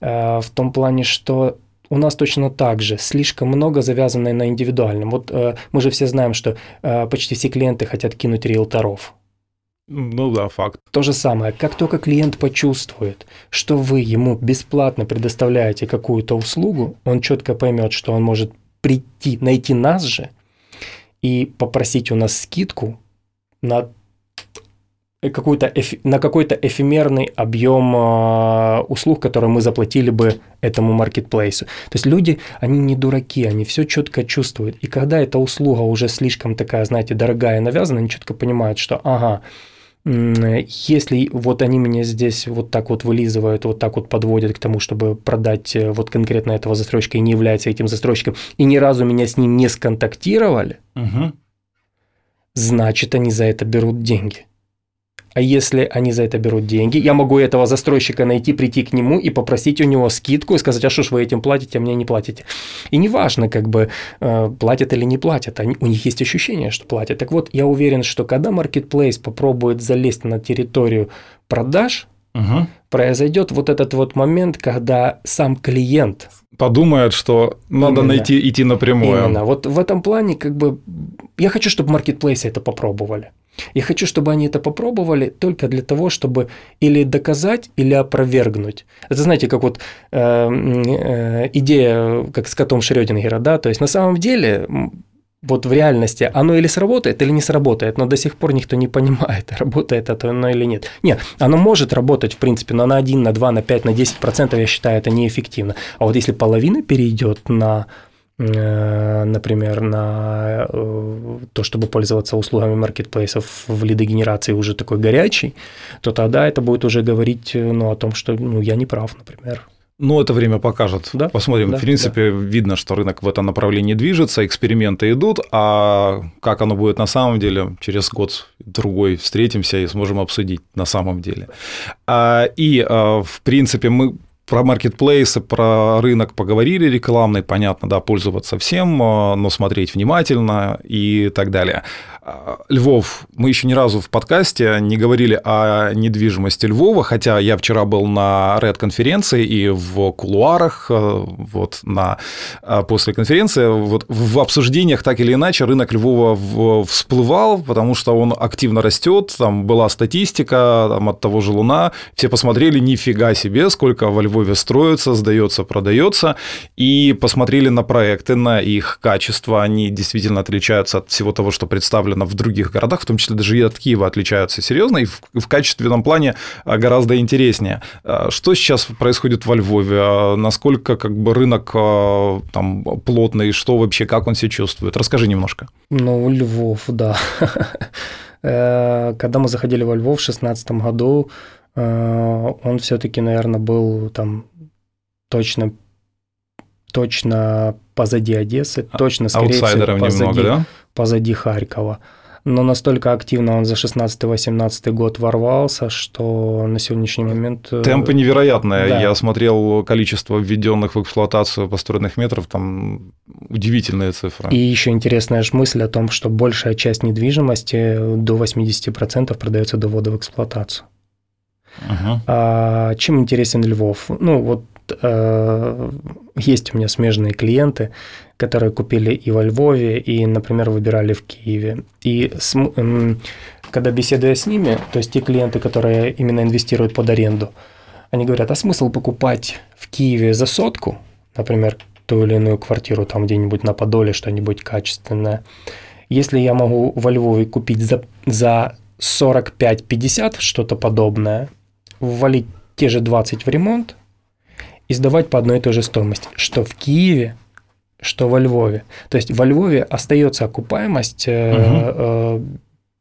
в том плане, что у нас точно так же, слишком много завязано на индивидуальном. Вот э, мы же все знаем, что э, почти все клиенты хотят кинуть риэлторов. Ну да, факт. То же самое, как только клиент почувствует, что вы ему бесплатно предоставляете какую-то услугу, он четко поймет, что он может прийти, найти нас же и попросить у нас скидку на какую-то на какой-то эфемерный объем э, услуг, которые мы заплатили бы этому маркетплейсу. То есть люди, они не дураки, они все четко чувствуют. И когда эта услуга уже слишком такая, знаете, дорогая, навязана, они четко понимают, что ага, если вот они меня здесь вот так вот вылизывают, вот так вот подводят к тому, чтобы продать э, вот конкретно этого застройщика и не является этим застройщиком, и ни разу меня с ним не сконтактировали, угу. значит, они за это берут деньги. А если они за это берут деньги, я могу этого застройщика найти, прийти к нему и попросить у него скидку и сказать, а что ж вы этим платите, а мне не платите. И неважно, как бы э, платят или не платят, они, у них есть ощущение, что платят. Так вот, я уверен, что когда Marketplace попробует залезть на территорию продаж, угу. произойдет вот этот вот момент, когда сам клиент подумает, что надо Именно. найти идти напрямую. Именно. Вот в этом плане, как бы, я хочу, чтобы маркетплейсы это попробовали. Я хочу, чтобы они это попробовали только для того, чтобы или доказать, или опровергнуть. Это знаете, как вот э, э, идея, как с котом Шрёдингера, да, то есть на самом деле вот в реальности оно или сработает, или не сработает, но до сих пор никто не понимает, работает это оно или нет. Нет, оно может работать, в принципе, но на 1, на 2, на 5, на 10 процентов, я считаю, это неэффективно. А вот если половина перейдет на Э, например, на э, то, чтобы пользоваться услугами маркетплейсов в лидогенерации уже такой горячий, то тогда это будет уже говорить э, ну, о том, что ну, я не прав, например. Ну, это время покажет. Да? Посмотрим. Да, в принципе, да. видно, что рынок в этом направлении движется, эксперименты идут, а как оно будет на самом деле, через год-другой встретимся и сможем обсудить на самом деле. А, и, в принципе, мы про маркетплейсы, про рынок поговорили рекламный, понятно, да, пользоваться всем, но смотреть внимательно и так далее. А, Львов, мы еще ни разу в подкасте не говорили о недвижимости Львова, хотя я вчера был на Red конференции и в кулуарах, э, вот на э, после конференции, вот в обсуждениях так или иначе рынок Львова всплывал, потому что он активно растет, там была статистика там, от того же Луна, все посмотрели, нифига себе, сколько во Львове строится, сдается, продается, и посмотрели на проекты, на их качество, они действительно отличаются от всего того, что представлено особенно в других городах, в том числе даже и от Киева отличаются серьезно, и в, в качественном плане а, гораздо интереснее. А, что сейчас происходит во Львове? А, насколько как бы рынок там плотный, что вообще, как он себя чувствует? Расскажи немножко. Ну, Львов, да. Э, когда мы заходили во Львов в 2016 году, э, он все-таки, наверное, был там точно точно позади Одессы, точно, скорее всего, позади, немного, да? Позади Харькова. Но настолько активно он за 16-18 год ворвался, что на сегодняшний момент... Э, Темпы невероятные. Да. Я смотрел количество введенных в эксплуатацию построенных метров, там удивительные цифры. И еще интересная же мысль о том, что большая часть недвижимости до 80% продается до ввода в эксплуатацию. Угу. А, чем интересен Львов? Ну, вот э, есть у меня смежные клиенты, которые купили и во Львове, и, например, выбирали в Киеве. И с, когда беседуя с ними, то есть те клиенты, которые именно инвестируют под аренду, они говорят, а смысл покупать в Киеве за сотку, например, ту или иную квартиру там где-нибудь на Подоле, что-нибудь качественное, если я могу во Львове купить за, за 45-50 что-то подобное, ввалить те же 20 в ремонт и сдавать по одной и той же стоимости, что в Киеве, что во Львове. То есть во Львове остается окупаемость угу.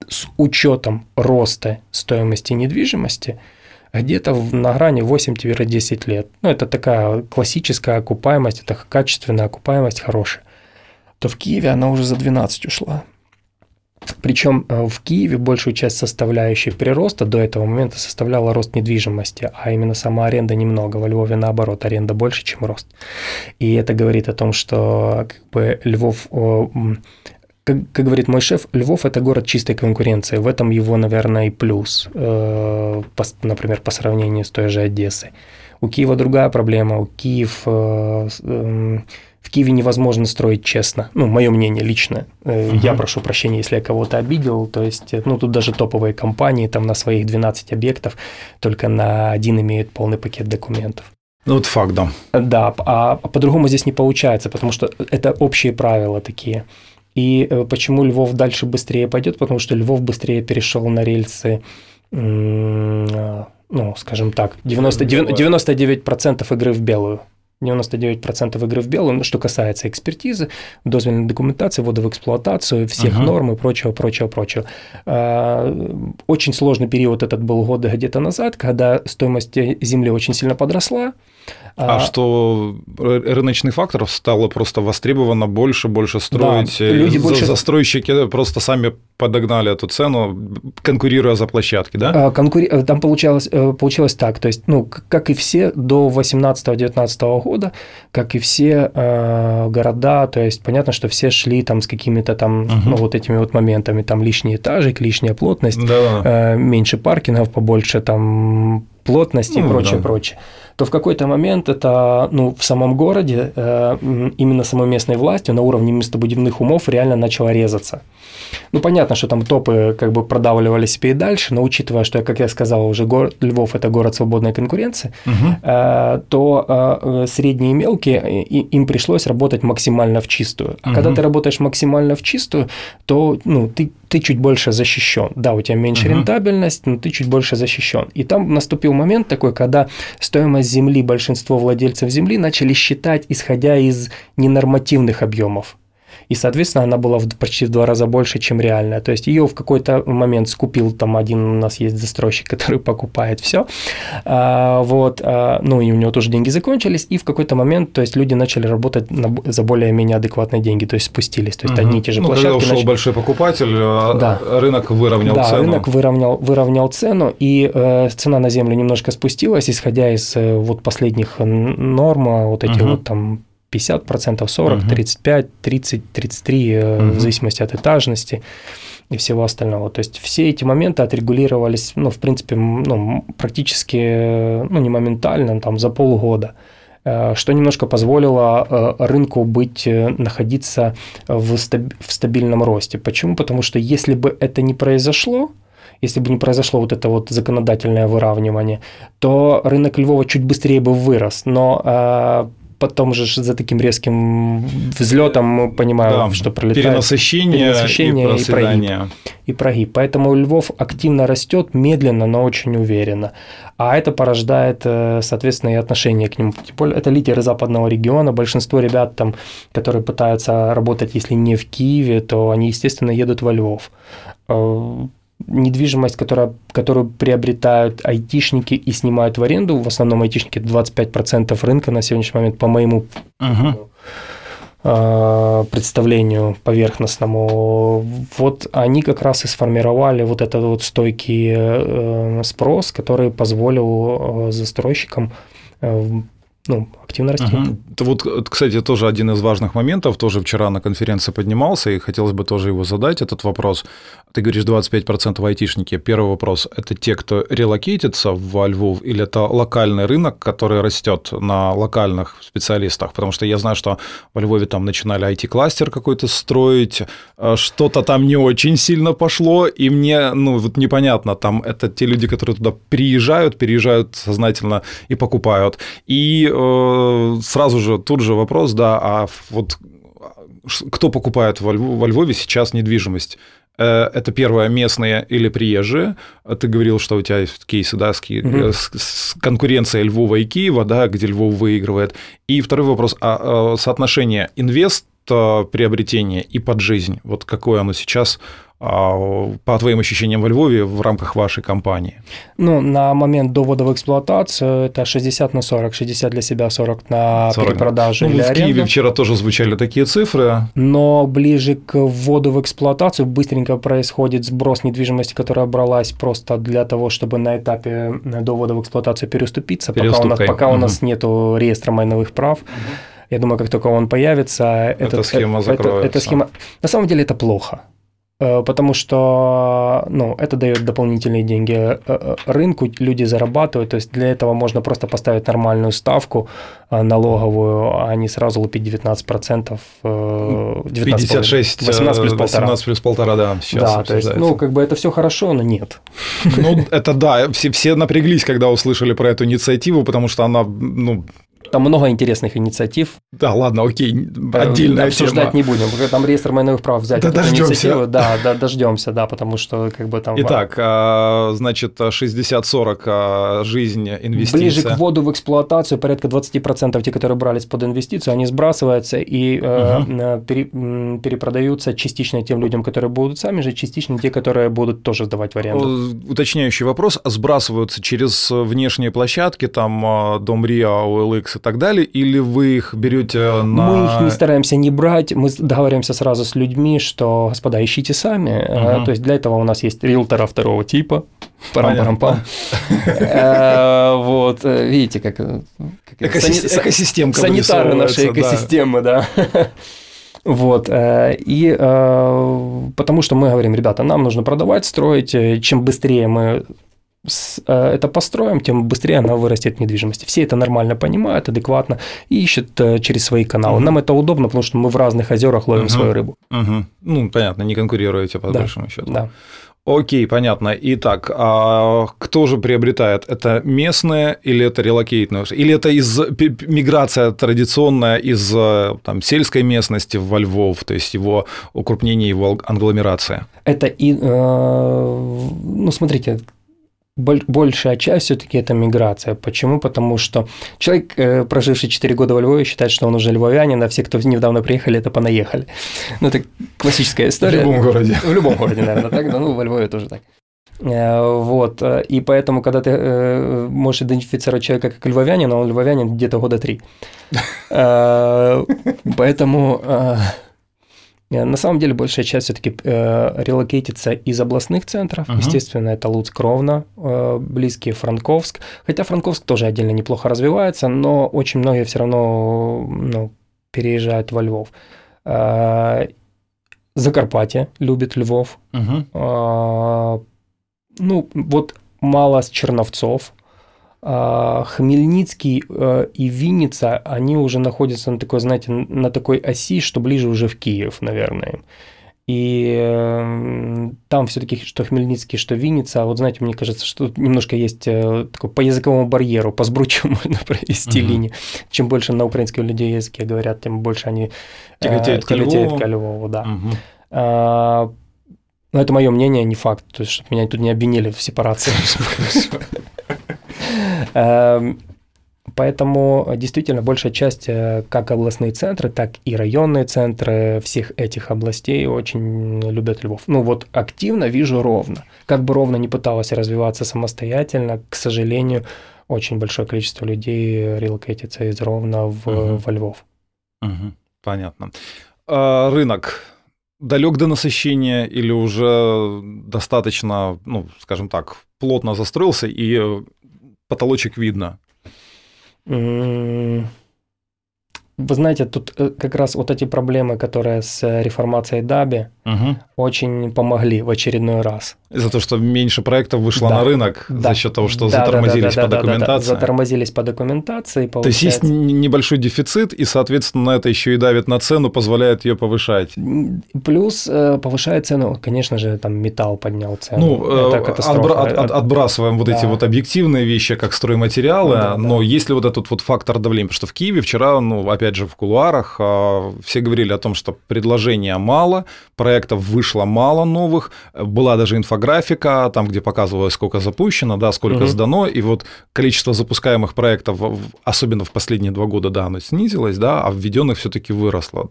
с учетом роста стоимости недвижимости где-то на грани 8-10 лет. Ну, это такая классическая окупаемость, это качественная окупаемость хорошая. То в Киеве она уже за 12 ушла. Причем э, в Киеве большую часть составляющей прироста до этого момента составляла рост недвижимости, а именно сама аренда немного. Во Львове наоборот, аренда больше, чем рост. И это говорит о том, что как бы Львов как, как говорит мой шеф, Львов – это город чистой конкуренции. В этом его, наверное, и плюс, э, например, по сравнению с той же Одессой. У Киева другая проблема. У Киев э, э, В Киеве невозможно строить честно. Ну, мое мнение личное. Uh-huh. Я прошу прощения, если я кого-то обидел. То есть, ну, тут даже топовые компании там на своих 12 объектов только на один имеют полный пакет документов. Ну, вот факт, да. Да, а по-другому здесь не получается, потому что это общие правила такие. И э, почему Львов дальше быстрее пойдет? Потому что Львов быстрее перешел на рельсы, ну, скажем так, 90, 99% игры в белую. 99% игры в белую, что касается экспертизы, дозвольной документации, ввода в эксплуатацию, всех uh-huh. норм и прочего, прочего, прочего. А, очень сложный период этот был года где-то назад, когда стоимость земли очень сильно подросла, а, а что рыночный фактор стало просто востребовано больше, больше строить. Да, люди больше... Застройщики просто сами подогнали эту цену, конкурируя за площадки, да? А, конкури... Э, там получалось, э, получилось так, то есть, ну, как и все до 18-19 года, как и все э, города, то есть, понятно, что все шли там с какими-то там, угу. ну, вот этими вот моментами, там лишний этажик, лишняя плотность, да. э, меньше паркингов, побольше там плотности ну, и прочее, да. прочее то в какой-то момент это ну, в самом городе э, именно самой местной властью на уровне местобудивных умов реально начало резаться. Ну, понятно, что там топы как бы продавливали себе и дальше, но учитывая, что, как я сказал, уже город Львов – это город свободной конкуренции, угу. то э, средние и мелкие, им пришлось работать максимально в чистую. А угу. когда ты работаешь максимально в чистую, то ну, ты, ты чуть больше защищен. Да, у тебя меньше угу. рентабельность, но ты чуть больше защищен. И там наступил момент такой, когда стоимость земли, большинство владельцев земли начали считать, исходя из ненормативных объемов и, соответственно, она была в, почти в два раза больше, чем реальная. То есть ее в какой-то момент скупил там один у нас есть застройщик, который покупает все, а, вот, а, ну и у него тоже деньги закончились, и в какой-то момент, то есть люди начали работать на, за более-менее адекватные деньги, то есть спустились, то есть угу. одни и те же ну, площадки. Когда ушел начали... большой покупатель, а да. рынок выровнял да, цену. рынок выровнял, выровнял цену, и э, цена на землю немножко спустилась, исходя из э, вот последних норм, вот эти угу. вот там 50%, 40, угу. 35, 30, 33, угу. в зависимости от этажности и всего остального. То есть все эти моменты отрегулировались, ну, в принципе, ну, практически, ну, не моментально, там, за полгода э, что немножко позволило э, рынку быть, находиться в, в стабильном росте. Почему? Потому что если бы это не произошло, если бы не произошло вот это вот законодательное выравнивание, то рынок Львова чуть быстрее бы вырос. Но потом же за таким резким взлетом мы понимаем, да, что пролетает перенасыщение, перенасыщение и, и прогиб. И прогиб. Поэтому Львов активно растет, медленно, но очень уверенно. А это порождает, э, соответственно, и отношение к нему. Тем более, это лидеры западного региона. Большинство ребят, там, которые пытаются работать, если не в Киеве, то они, естественно, едут во Львов э, недвижимость, которая, которую приобретают айтишники и снимают в аренду, в основном айтишники 25% рынка на сегодняшний момент, по моему uh представлению поверхностному, вот они как раз и сформировали вот этот вот стойкий э, спрос, который позволил э, застройщикам ну, активно растет. Угу. Это вот, кстати, тоже один из важных моментов, тоже вчера на конференции поднимался, и хотелось бы тоже его задать, этот вопрос. Ты говоришь, 25% айтишники. Первый вопрос – это те, кто релокейтится в Львов, или это локальный рынок, который растет на локальных специалистах? Потому что я знаю, что во Львове там начинали IT-кластер какой-то строить, э, что-то там не очень сильно пошло, и мне, ну, вот непонятно, там это те люди, которые туда приезжают, переезжают сознательно и покупают. И сразу же тут же вопрос, да, а вот кто покупает во Львове сейчас недвижимость? Э, это первое, местные или приезжие. Ты говорил, что у тебя есть кейсы, да, с, угу. с, конкуренцией Львова и Киева, да, где Львов выигрывает. И второй вопрос, а, а соотношение инвест приобретение и под жизнь, вот какое оно сейчас а, по твоим ощущениям во Львове в рамках вашей компании? Ну, на момент довода в эксплуатацию это 60 на 40, 60 для себя, 40 на 40. перепродажу ну, или в аренду. Киеве вчера тоже звучали такие цифры. Но ближе к вводу в эксплуатацию быстренько происходит сброс недвижимости, которая бралась просто для того, чтобы на этапе довода в эксплуатацию переступиться, пока у нас, пока угу. у нас нет реестра майновых прав. Угу. Я думаю, как только он появится, эта этот, схема закроется. Это, эта схема... На самом деле это плохо Э, потому что ну, это дает дополнительные деньги э, э, рынку, люди зарабатывают, то есть для этого можно просто поставить нормальную ставку налоговую, а не сразу лупить 19%. 19 56, 18 плюс 18 плюс полтора, да, сейчас Да, то есть, ну, как бы это все хорошо, но нет. Ну, это да, все, все напряглись, когда услышали про эту инициативу, потому что она, ну, там много интересных инициатив. Да, ладно, окей, отдельно обсуждать тема. не будем. Там реестр майновых прав взять. Да, дождемся. Да, да, дождемся, да, потому что как бы там... Итак, а, значит, 60-40 а, жизнь, инвестиция. Ближе к вводу в эксплуатацию порядка 20% те, которые брались под инвестицию, они сбрасываются и угу. пере, перепродаются частично тем людям, которые будут сами же, частично те, которые будут тоже сдавать в аренду. Уточняющий вопрос. Сбрасываются через внешние площадки, там Дом Риа, OLX и так далее, или вы их берете на... Мы их не стараемся не брать, мы договариваемся сразу с людьми, что, господа, ищите сами. Угу. То есть для этого у нас есть риэлтора второго типа, парам-парам-пам. Э, вот, э, видите, как... Экосистемка Санитары нашей экосистемы, да. Вот. И потому что мы говорим, ребята, нам нужно продавать, строить. Чем быстрее мы это построим, тем быстрее она вырастет в недвижимости. Все это нормально понимают, адекватно и ищут э, через свои каналы. Угу. Нам это удобно, потому что мы в разных озерах ловим угу. свою рыбу. Угу. Ну, понятно, не конкурируете по да. большому счету. Да. Окей, понятно. Итак, а кто же приобретает? Это местные или это релокейтные? Или это из миграция традиционная из э, там, сельской местности во Львов, то есть его укрупнение, его англомерация? Это и, ну, смотрите, большая часть все-таки это миграция. Почему? Потому что человек, э, проживший 4 года во Львове, считает, что он уже львовянин, а все, кто недавно приехали, это понаехали. Ну, это классическая история. В любом городе. В любом городе, наверное, так, да, ну, во Львове тоже так. Э, вот. И поэтому, когда ты э, можешь идентифицировать человека как львовянин, он львовянин где-то года три. Поэтому Э, на самом деле большая часть все-таки э, релокейтится из областных центров. Uh-huh. Естественно, это Луцк, Ровно, э, близкие Франковск. Хотя Франковск тоже отдельно неплохо развивается, но очень многие все равно ну, переезжают во Львов. Э, Закарпатье любит Львов. Uh-huh. Э, ну, вот мало с Черновцов. А, Хмельницкий э, и Винница, они уже находятся на такой, знаете, на такой оси, что ближе уже в Киев, наверное. И там все-таки что Хмельницкий, что Винница, а вот знаете, мне кажется, что немножко есть э, такой по языковому барьеру, по сбручу можно провести uh-huh. линию. Чем больше на украинском людей языке говорят, тем больше они тяготеют, э, тяготеют к Львову. да. Uh-huh. А, но это мое мнение, не факт, то есть, чтобы меня тут не обвинили в сепарации. Эм, поэтому действительно большая часть, э, как областные центры, так и районные центры всех этих областей очень любят Львов. Ну вот активно вижу ровно. Как бы ровно не пыталась развиваться самостоятельно, к сожалению, очень большое количество людей релокейтится из Ровно в, угу. во Львов. Угу. Понятно. А, рынок далек до насыщения или уже достаточно, ну, скажем так, плотно застроился и потолочек видно? Вы знаете, тут э, как раз вот эти проблемы, которые с реформацией Даби, угу. очень помогли в очередной раз. Из-за того, что меньше проектов вышло да. на рынок да. за счет того, что да, затормозились да, да, да, по документации. Да, да, да. Затормозились по документации. Получается. То есть есть небольшой дефицит, и, соответственно, это еще и давит на цену, позволяет ее повышать. Плюс э, повышает цену, конечно же, там металл поднял цену. Ну, это э, отбра- от, от, отбрасываем вот да. эти вот объективные вещи, как стройматериалы, да, но да. есть ли вот этот вот фактор давления? Потому что в Киеве вчера, ну, опять опять же, в кулуарах а, все говорили о том, что предложения мало, проектов вышло мало новых, была даже инфографика, там, где показывалось, сколько запущено, да, сколько угу. сдано, и вот количество запускаемых проектов, особенно в последние два года, да, оно снизилось, да, а введенных все-таки выросло.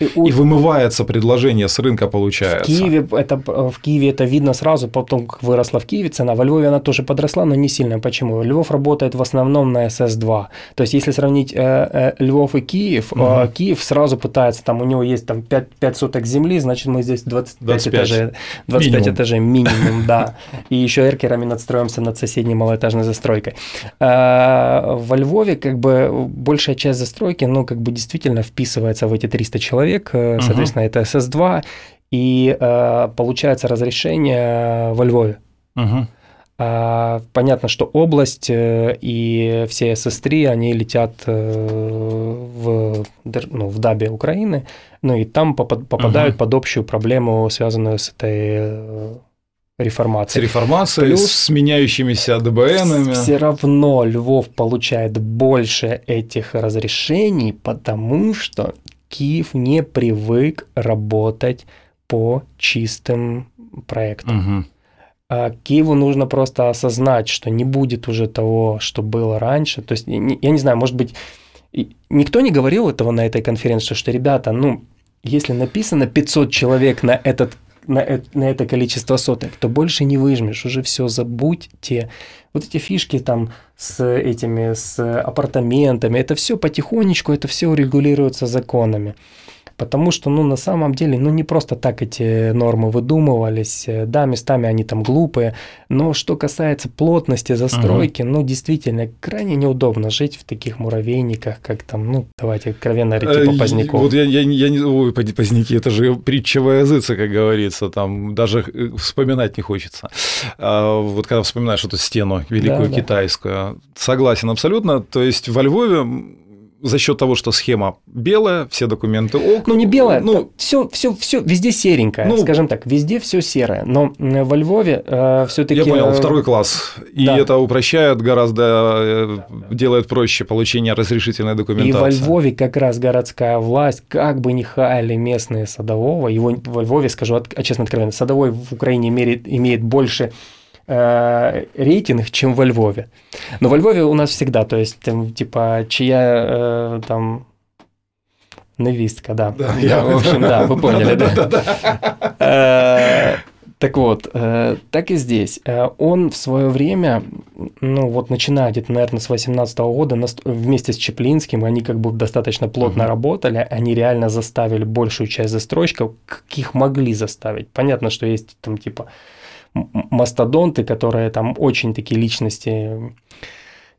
И, и вымывается предложение с рынка, получается. В Киеве, это, в Киеве это видно сразу, потом, как выросла в Киеве цена, во Львове она тоже подросла, но не сильно. Почему? Львов работает в основном на SS2. То есть, если сравнить э, э, Львов и Киев, угу. а Киев сразу пытается, там у него есть там 5, 5 соток земли, значит мы здесь 25, 25. этажей, 25 минимум. этажей минимум, да. И еще эркерами надстроимся над соседней малоэтажной застройкой. А, во Львове как бы большая часть застройки, ну как бы действительно вписывается в эти 300 человек, соответственно, угу. это СС2, и э, получается разрешение во Львове. Угу. А, понятно, что область э, и все СС-3, они летят э, в, ну, в Дабе Украины, ну и там попадают угу. под общую проблему, связанную с этой э, реформацией. С реформацией, Плюс с меняющимися ДБНами. Все равно Львов получает больше этих разрешений, потому что Киев не привык работать по чистым проектам. Угу. А Киеву нужно просто осознать, что не будет уже того, что было раньше. То есть, я не знаю, может быть, никто не говорил этого на этой конференции, что, ребята, ну, если написано 500 человек на этот на, на это количество соток, то больше не выжмешь, уже все забудьте. Вот эти фишки там с этими, с апартаментами, это все потихонечку, это все регулируется законами. Потому что, ну, на самом деле, ну, не просто так эти нормы выдумывались. Да, местами они там глупые, но что касается плотности застройки, угу. ну, действительно, крайне неудобно жить в таких муравейниках, как там, ну, давайте откровенно типа э, Поздняков. Вот я, я, я не... Ой, Поздняки, это же притча во языце, как говорится, там даже э, вспоминать не хочется. А вот когда вспоминаешь эту стену великую да, китайскую, да. согласен абсолютно. То есть во Львове за счет того, что схема белая, все документы ок. Ну, не белая, ну, все, все, все везде серенькое, ну, скажем так, везде все серое. Но во Львове э, все-таки. Я понял, второй класс. И да. это упрощает гораздо, э, делает проще получение разрешительной документации. И во Львове как раз городская власть, как бы ни хаяли местные садового, его во Львове, скажу честно откровенно, садовой в Украине имеет, имеет больше э, рейтинг, чем во Львове. Но во Львове у нас всегда, то есть, там, типа, чья э, там невистка, да. Да, я, в общем, да, вы поняли, да. Э, так вот, э, так и здесь. Э, он в свое время, ну вот начиная где-то, наверное, с 18 года, вместе с Чеплинским, они как бы достаточно плотно угу. работали, они реально заставили большую часть застройщиков, каких могли заставить. Понятно, что есть там типа мастодонты, которые там очень такие личности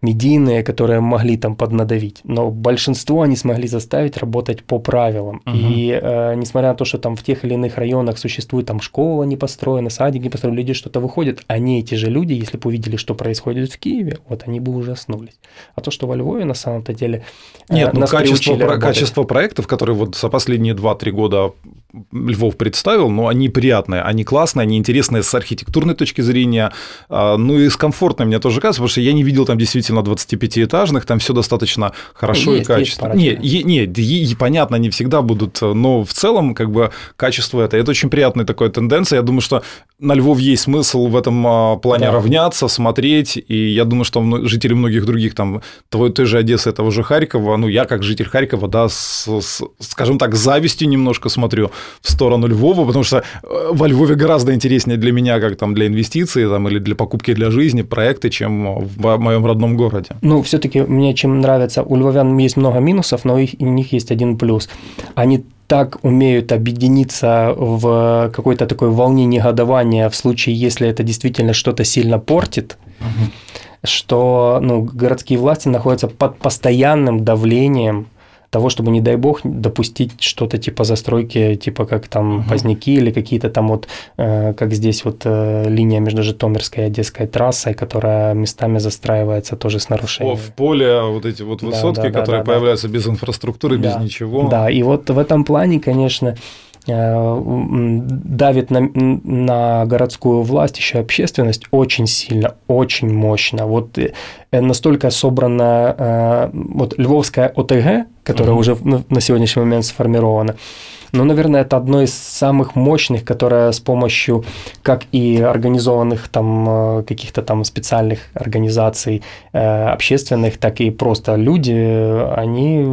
медийные, которые могли там поднадавить. Но большинство они смогли заставить работать по правилам. Угу. И э, несмотря на то, что там в тех или иных районах существует там школа не построена, садик не построен, люди что-то выходят, они, эти же люди, если бы увидели, что происходит в Киеве, вот они бы ужаснулись. А то, что во Львове на самом-то деле э, Нет, ну, качество, про, качество проектов, которые вот за последние 2-3 года Львов представил, но они приятные, они классные, они интересные с архитектурной точки зрения, а, ну и с комфортной мне тоже кажется, потому что я не видел там действительно 25-этажных, там все достаточно хорошо есть, и качественно. Нет, нет, е, понятно, они всегда будут, но в целом как бы качество это, это очень приятная такая тенденция. Я думаю, что на Львов есть смысл в этом а, плане да. равняться, смотреть, и я думаю, что жители многих других там той, той же Одессы, того же Харькова, ну я как житель Харькова, да, с, с, скажем так, с завистью немножко смотрю в сторону Львова, потому что э, во Львове гораздо интереснее для меня, как там для инвестиций там, или для покупки для жизни проекты, чем в моем родном городе. Ну, все-таки мне чем нравится, у львовян есть много минусов, но их, у них есть один плюс. Они так умеют объединиться в какой-то такой волне негодования в случае, если это действительно что-то сильно портит, угу. что ну, городские власти находятся под постоянным давлением того, чтобы, не дай бог, допустить что-то типа застройки, типа как там угу. Поздняки или какие-то там вот, э, как здесь вот э, линия между Житомирской и Одесской трассой, которая местами застраивается тоже с нарушением. О, в поле вот эти вот высотки, да, да, которые да, появляются да. без инфраструктуры, да. без ничего. Да, и вот в этом плане, конечно, давит на, на городскую власть еще общественность очень сильно, очень мощно. Вот э, настолько собрана э, вот Львовская ОТГ, которая угу. уже на сегодняшний момент сформирована, но, наверное, это одно из самых мощных, которое с помощью как и организованных там каких-то там специальных организаций общественных, так и просто люди, они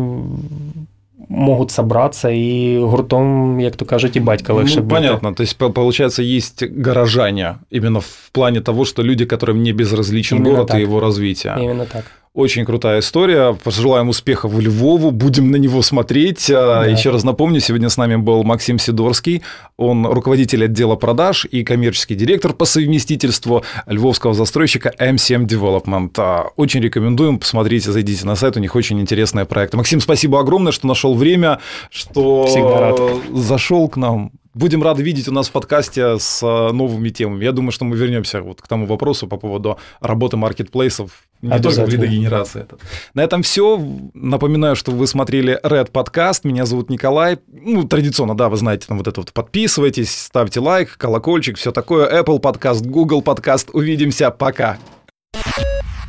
могут собраться и гуртом, як то кажуть, и батька легше ну, Понятно, то есть, получается, есть горожане, именно в плане того, что люди, которым не безразличен Именно город так. и его развитие. Именно так. Очень крутая история. Пожелаем успехов в Львову. Будем на него смотреть. А, да. Еще раз напомню, сегодня с нами был Максим Сидорский. Он руководитель отдела продаж и коммерческий директор по совместительству львовского застройщика M7 Development. А, очень рекомендуем. Посмотрите, зайдите на сайт. У них очень интересные проекты. Максим, спасибо огромное, что нашел время, что зашел к нам будем рады видеть у нас в подкасте с э, новыми темами. Я думаю, что мы вернемся вот к тому вопросу по поводу работы маркетплейсов не только в лидогенерации. На этом все. Напоминаю, что вы смотрели Red Podcast. Меня зовут Николай. Ну, традиционно, да, вы знаете, там вот это вот подписывайтесь, ставьте лайк, колокольчик, все такое. Apple Podcast, Google Podcast. Увидимся. Пока.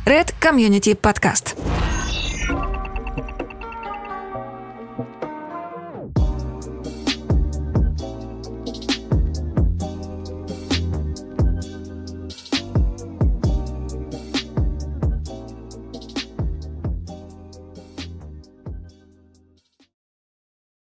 Red Community Podcast.